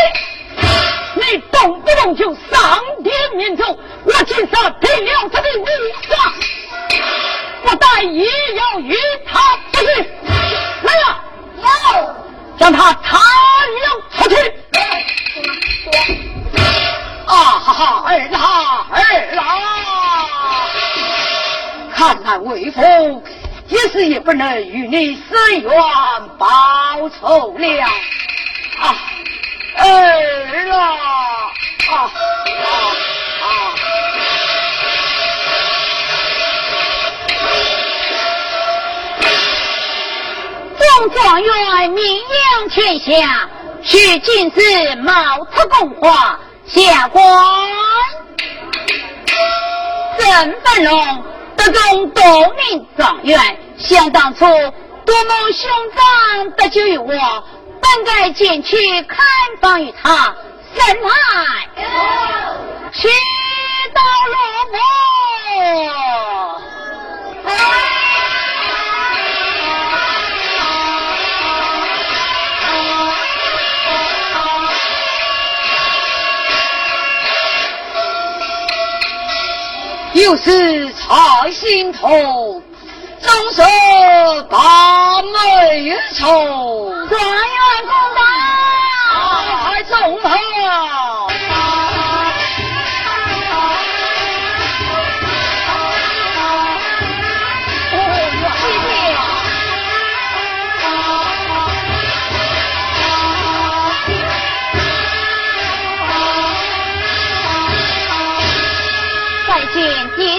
你动不动就上天面奏，我今杀定了他的无杀，不但也要与他不去。来呀，要将他弹了出去。啊哈哈，儿啦儿啦！看来为父也是也不能与你伸冤报仇了啊！儿啦啊啊啊！中状元名扬天下，须进士冒出宫华下官。郑本龙得中夺名状元，想当初多么兄长得救于我，本该前去看望于他，怎奈去到落幕。又是财心头，终是大美愁，状元公道，太重了。再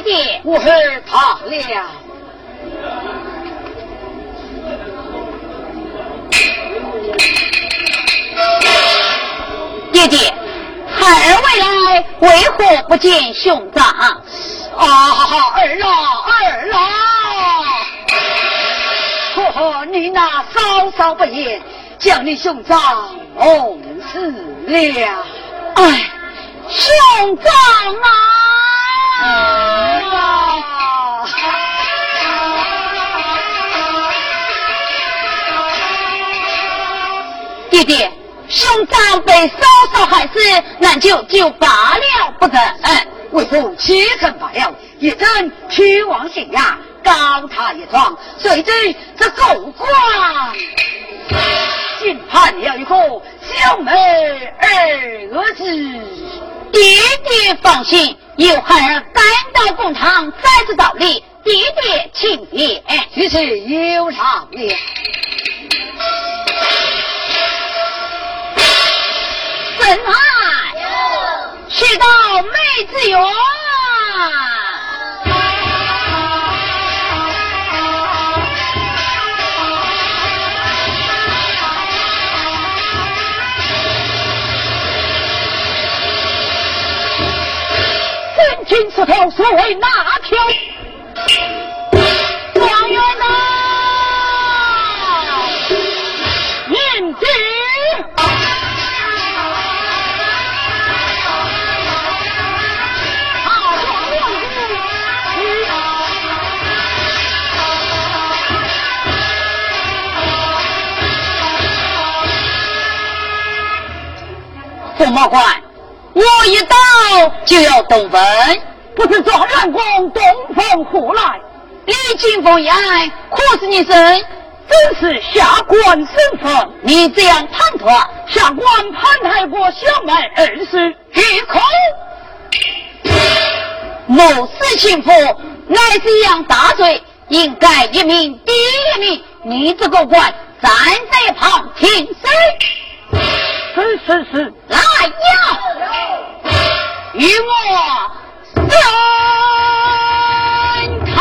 见爹爹，我是怕了。爹爹，孩儿未来为何不见兄长？啊儿啊儿啊！呵呵，你那稍稍不言，将你兄长弄死了。哎，兄长啊！啊！爹爹，兄长被嫂嫂害死，难就就罢了不得。哎，为父七成罢了，一真屈王信呀，告他一状，谁知这狗官竟判了一个小妹儿子。爹爹放心，有孩儿赶到公堂，再次道理，爹爹请便。于是有偿了。真爱，去到妹子园。真经石头所谓哪条？驸马官，我一到就要动坟，不是状元公东风何来？李金凤一案，可是你生？真是下官身份。你这样唐突，下官潘太国小妹二十闭口！谋私情妇，乃是一样大罪，应该一命抵一命。你这个官站在旁听审，是是是，来呀，与我审考。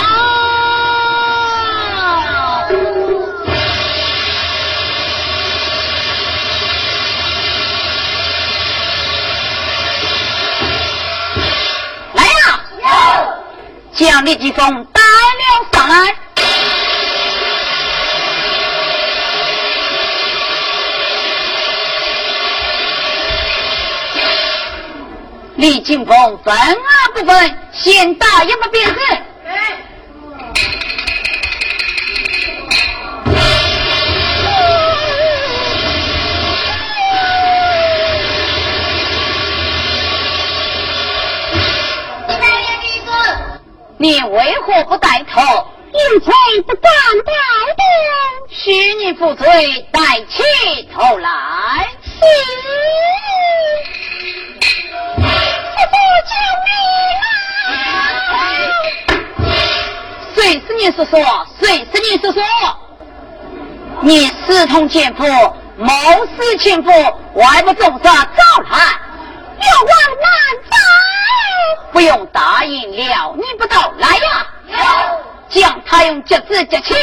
来呀！将将李继峰带了上来。李进峰分而不分，先打一个便是。你为何不带头？因罪不敢带的，许你负罪，带起头来。是。谁是你叔叔？谁是你叔叔？你私通奸夫，谋私情妇，外不重杀造反，有往难走。不用答应了，你不到来呀！将他用脚趾夹起。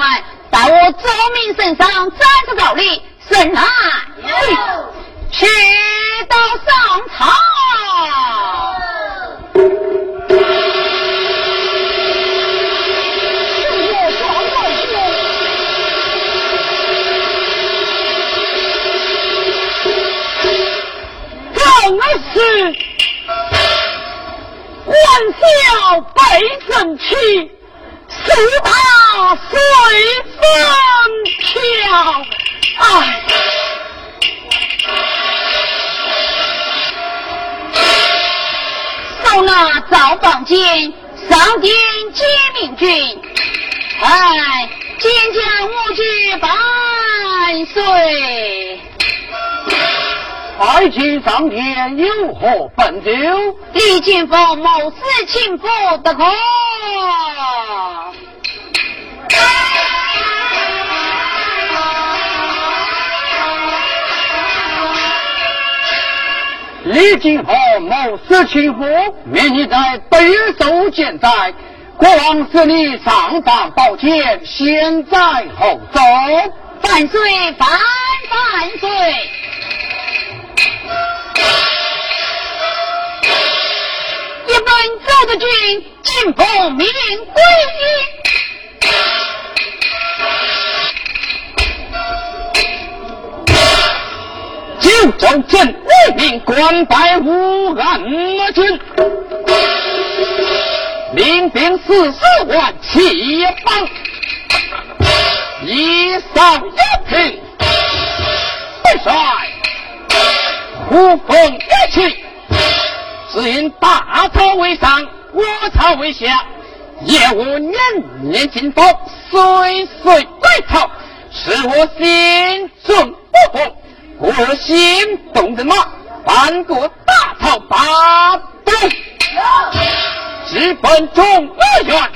安李金峰谋私情妇得可？李金河谋私情妇，命你在北周见在。国王赐你上访报见，先在后奏。万岁，万万岁！一本奏的君，进奉命归依。九州镇五名官拜无案军，领兵四十万骑帮，一上一平，本帅呼风跃起，只因大曹为上，我曹为下，业务年年进步，岁岁归朝，使我心中不服。我心动的马，翻过大草八斗，直奔中岳园。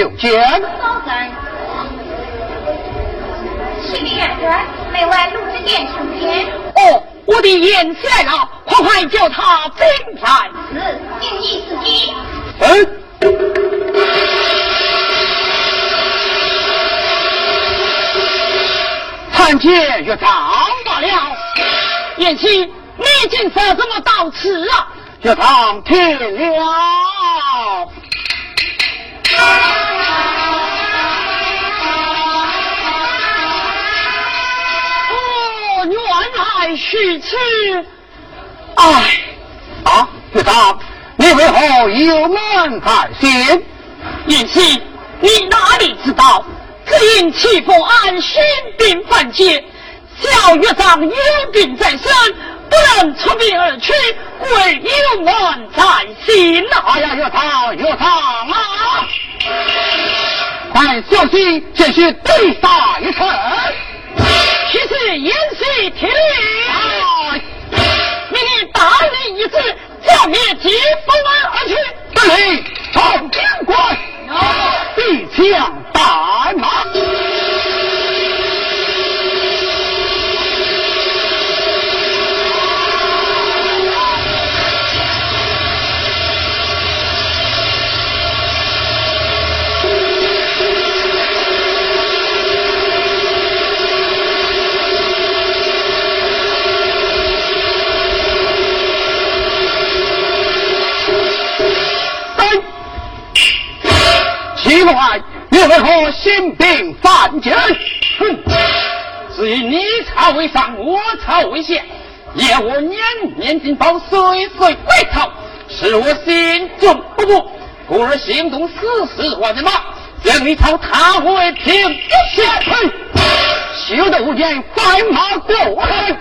就见。高山。启禀元帅，门外陆之殿求见。哦，我的言师来了，快快叫他进来。是，定义自己。嗯。参见岳长罢了。燕西，你今是怎么到此啊？岳长听因齐凤安新兵犯界，小岳长有病在身，不能出兵而去，唯有门在心呐。哎呀，岳长，岳长啊！快小心，这是对打一场。其实燕西听令，哎，命令大人一致，剿灭齐凤安而去。得令，上边关，必将大马。奇怪，你为何新兵犯奸？哼，至于你朝为上，我朝为下，也我年年进宝，岁岁归朝，使我心中不服，故而行动四十万人马，将你朝他为平不下去，休得无言快马过来。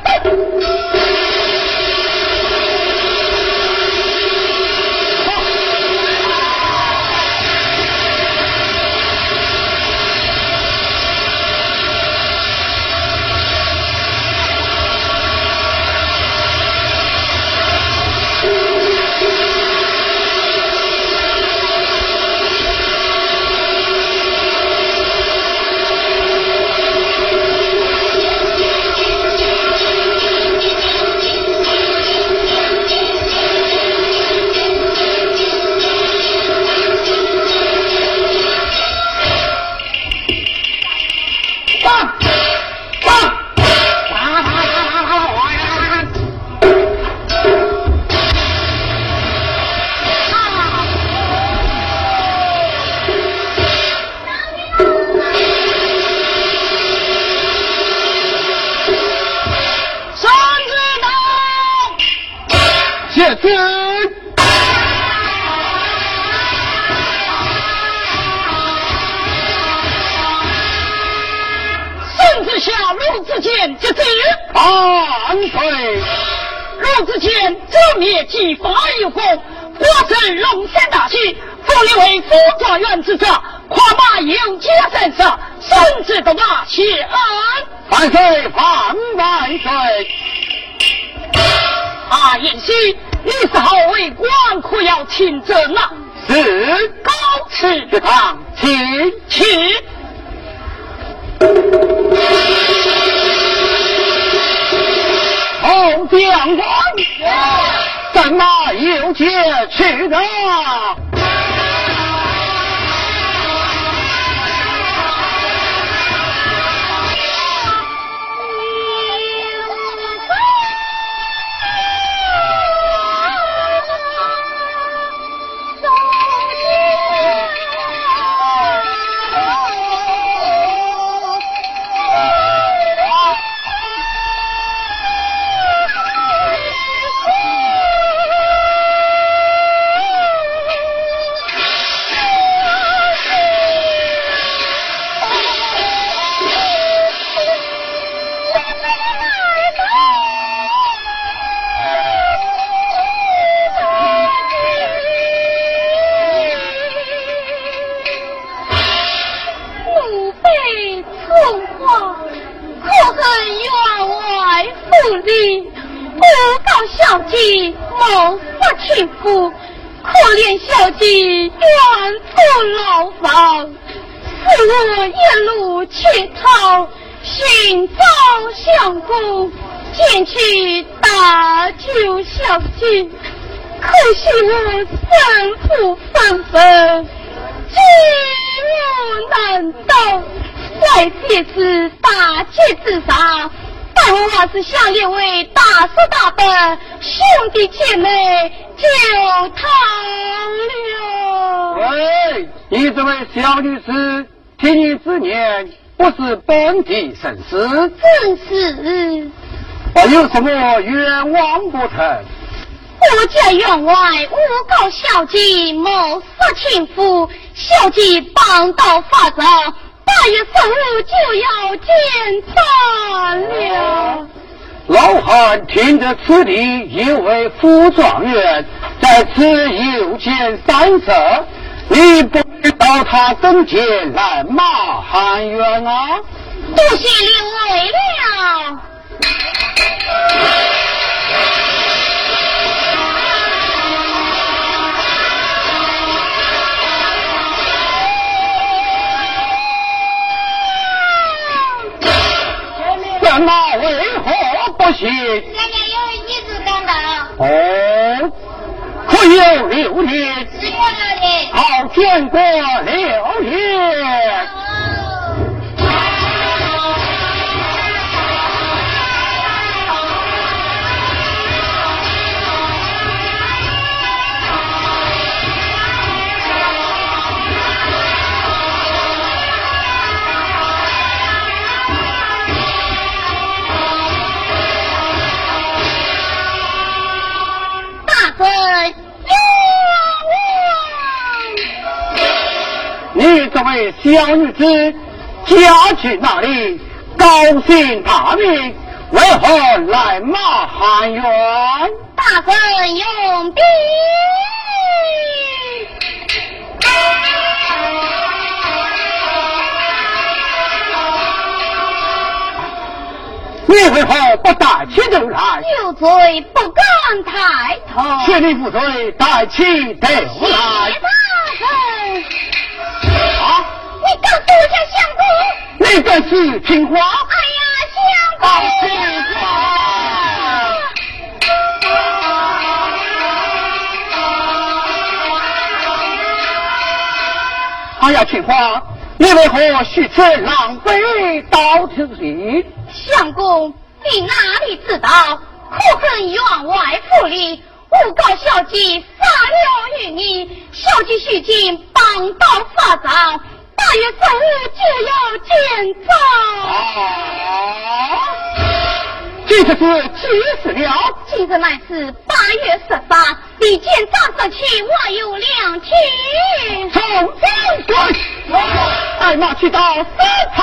本地绅士？正是。我有什么冤枉不成？我家员外诬告小姐谋杀亲夫，小姐帮到法场。八月十五就要见斩了。老汉听着此地一位副状元在此又见三色，你不到他跟前来骂汉元啊？多谢两位了。那为何不行？人家有一子赶到。哦，可有六天？只有六天。好，见过六小女子家去哪里？高姓大名？为何来骂韩元？大官用兵。你为何不带起头来？有罪不敢抬头。千里无罪，带起头来。相公？你敢是听话？哎呀，相公！听话！哎呀，青花，你为何许此狼狈到此地？相公，你哪里知道？可恨员外府里诬告小姐杀了于你，小姐许金帮到法场。八月十五就要见斩，这是几时了？今日乃是八月十八，你见斩日期我有两天。从军官，带马去到司场。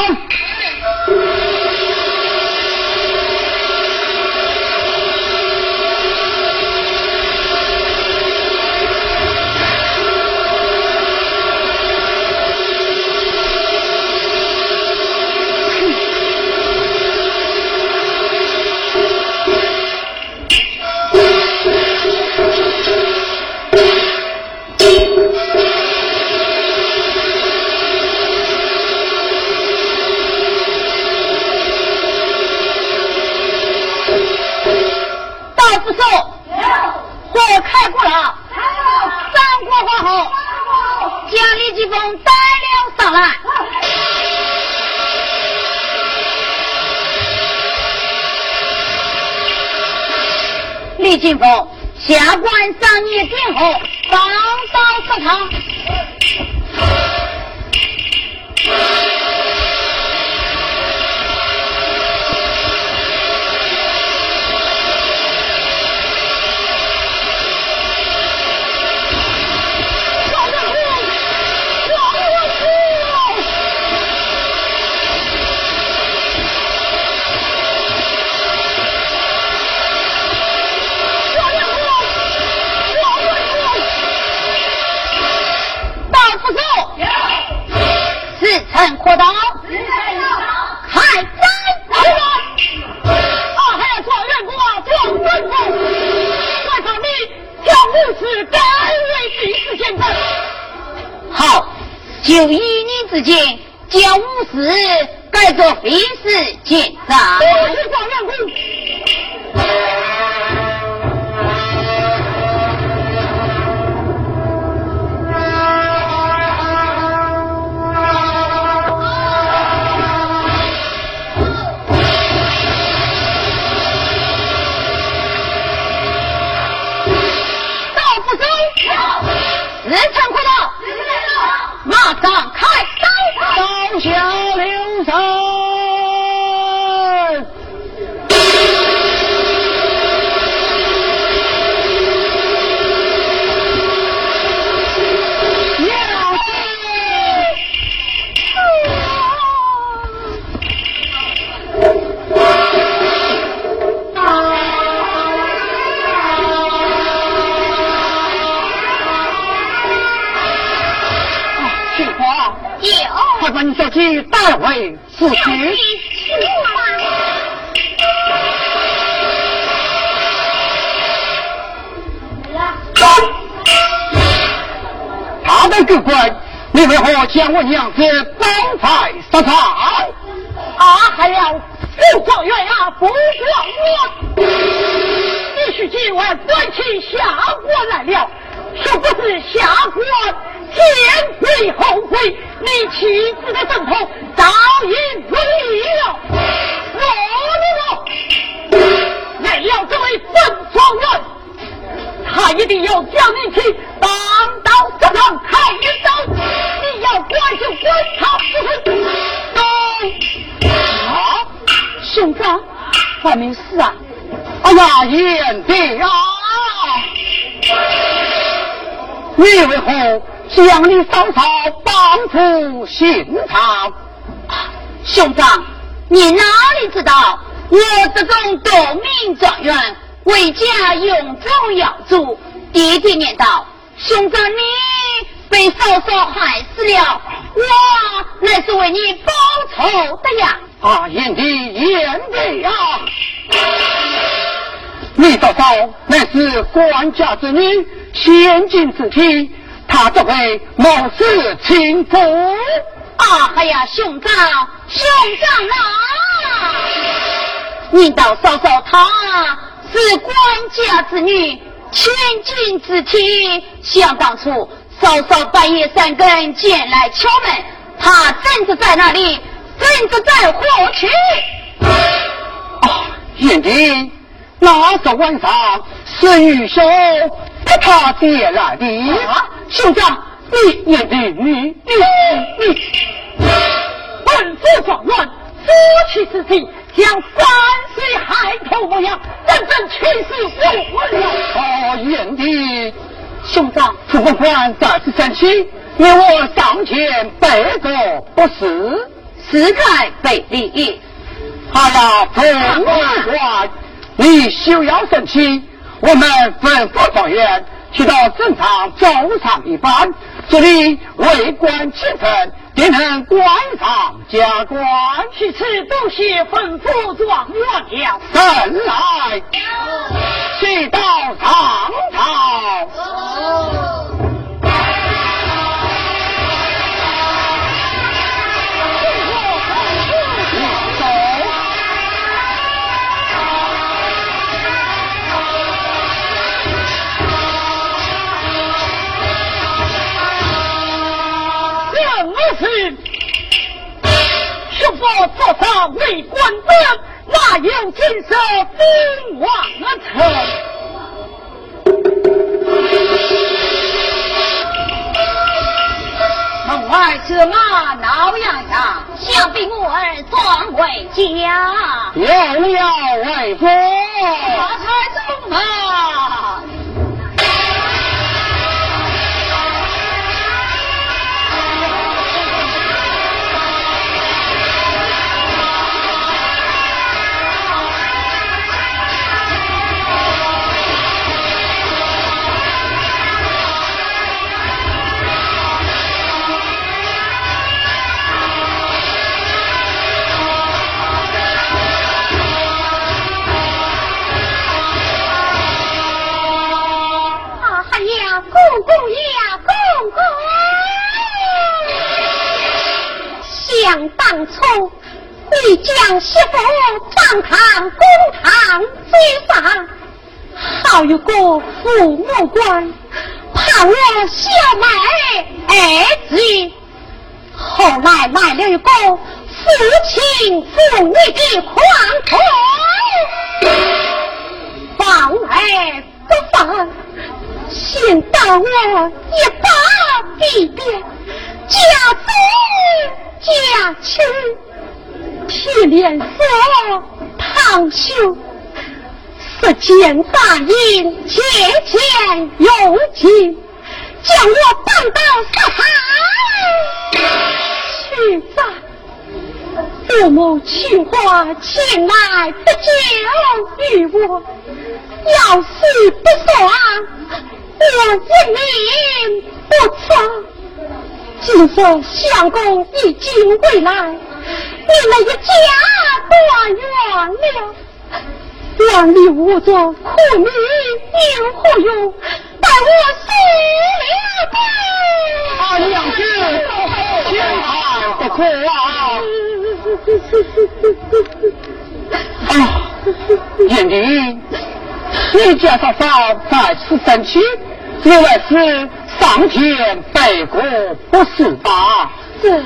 火开过了，三火花后，将李继峰带了上来。李金峰下官三年前后，刚到食堂。看扩张，还在扩张，还要状元国做尊功，我操你，将五是改为第四建筑。好，就依你之见，将武士改做非是建筑。我是状元公。为家用重要主，弟弟念道：“兄长你被嫂嫂害死了，我乃是为你报仇的呀！”啊，燕的，燕帝呀！你嫂嫂乃是官家之女，千金之体，她这回谋事亲夫啊！哎呀，兄长，兄长啊！你到嫂嫂，她是官家之女，千金之体。想当初，嫂嫂半夜三更前来敲门，她正是在那里，正是在何处？啊，燕帝，那个晚上孙玉兄把他爹来的。啊兄长，你也得你你你，本府状元夫妻之妻，将三岁孩童模样，真正气死我了。哦，燕帝，兄长，楚公官再次生气，你我上前背个不是，实在背礼。好了，本官，你休要生气，我们吩咐状元。去到正常走上一班，这里为官清臣，变成官上加官，去此都谢吩咐状元了。神来，去到唐朝。兄父坐上为官的，哪有金色封王臣？门外车马闹洋洋，想必我儿装为家，有了为夫，发财中啊！想当初，你将媳妇放堂公堂之上，好有个父母官，怕我小妹儿子。后来来了一个父亲父女的狂徒，放儿不放，先到我一把逼变，家子家亲，铁脸色堂兄，世间大印钱钱用尽，将我绑到沙滩。去吧，父母情话前来不久于我，要是不说，我一命不长。今说相公已经归来，你们一家团圆了。万里无作苦命有何用？待我死了吧！啊，娘子，千万不可啊！啊，燕玲，你家嫂嫂在此生气，只为是上天背过，不是吧？是。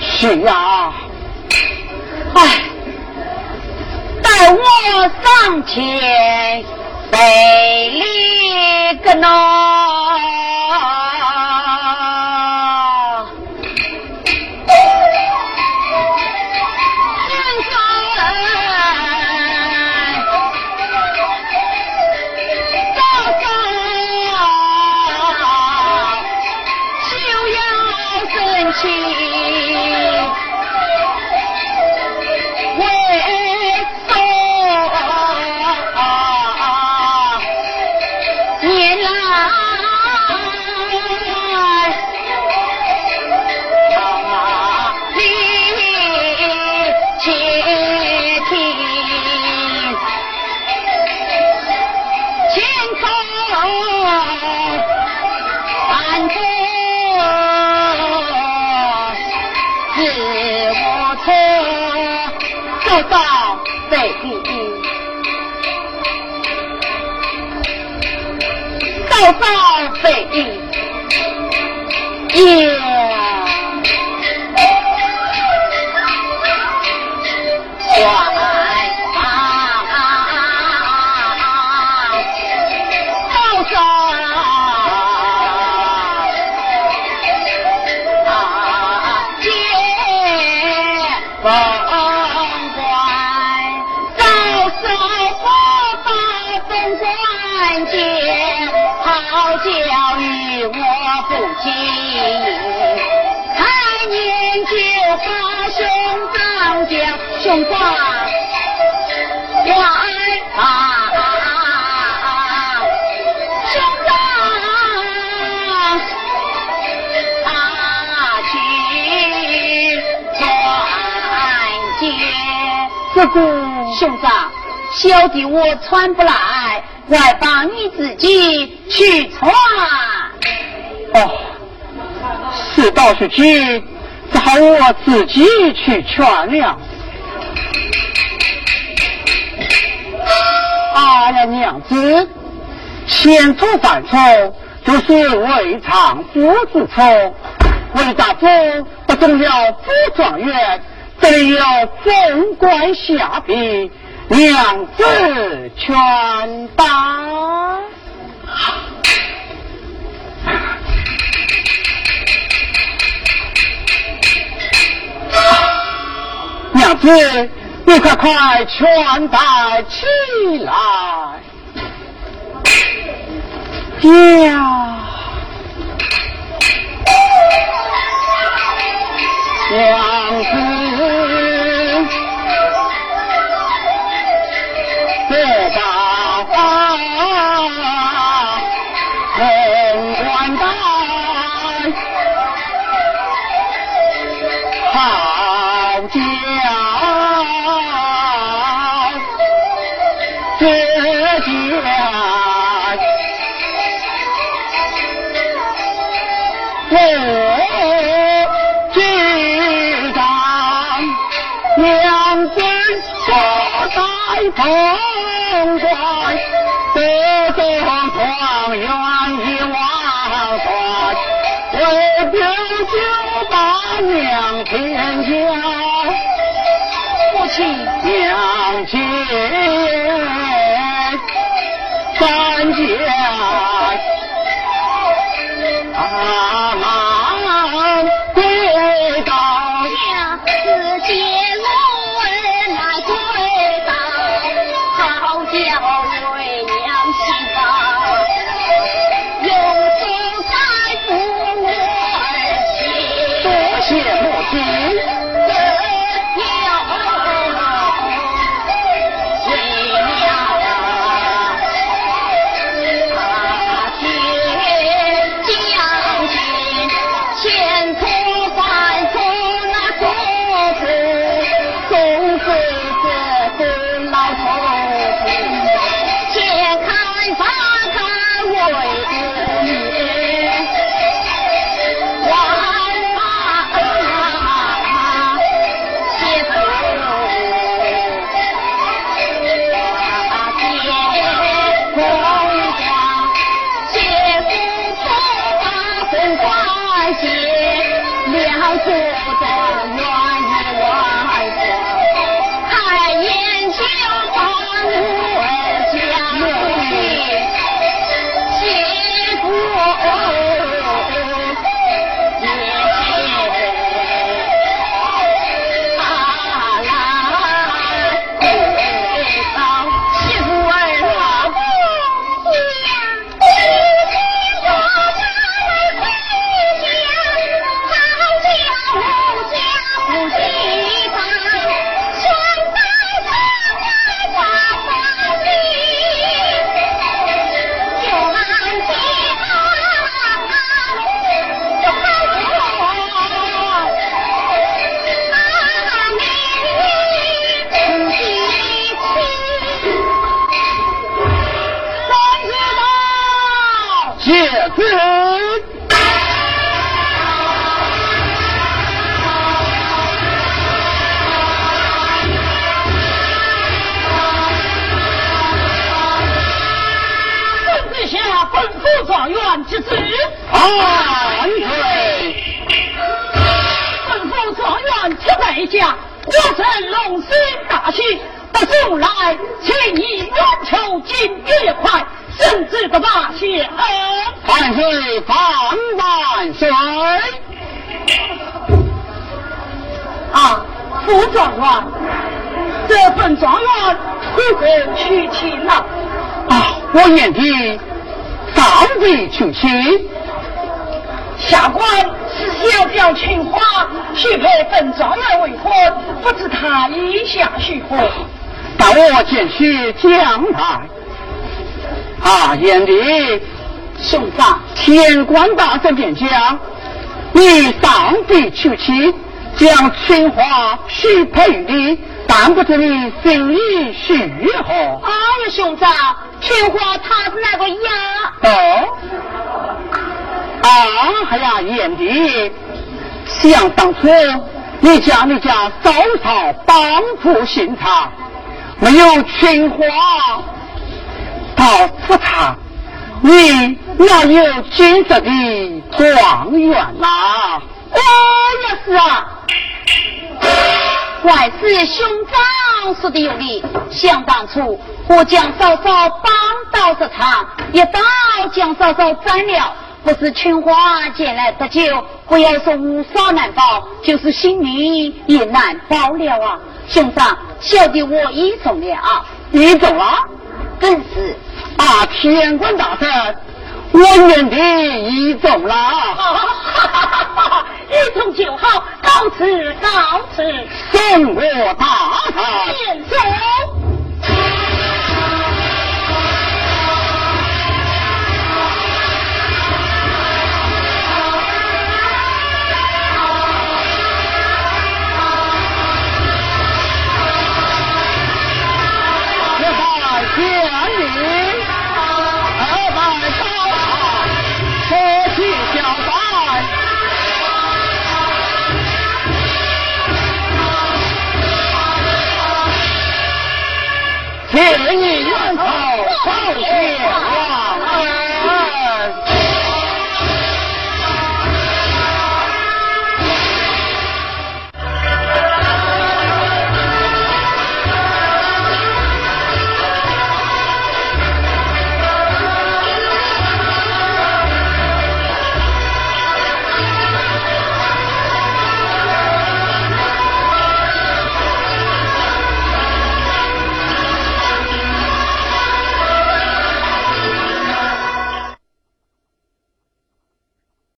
是啊，哎，待我上前背里个喏，多少费也。兄长，我爱啊！兄长，啊去传接。这个兄长，小弟我穿不来，外帮你自己去传。哦，事到如今，只好我自己去劝了。哎呀，娘子，千错犯错，就是未尝夫之错。为大夫不中了副状元，这里有凤冠下笔，娘子全当。子。你快快全带起来，呀！娘子，风光，得中状元一万贯，为表舅把娘天家，母亲娘亲三家。阿去将来。啊，燕帝，兄长，天官大圣便讲，你上帝娶亲，将青花许配你，但不知你心意如何？哎呀，兄长。青花他是那个呀？哦，啊，哎呀，燕帝，想当初你家你家嫂嫂帮扶新茶，没有青花到此茶，你哪有今日的状元啊？哦，也是啊。怪是兄长说的有理，想当初我将嫂嫂帮到这场，一刀将嫂嫂斩了，不是春花捡来得救，不要说无嫂难保，就是性命也难保了啊！兄长，小弟我已中了啊，你中了？正是啊，天官大圣。我愿的已中了，一中就好，告辞告辞，送我大堂，见你们一样跑上去。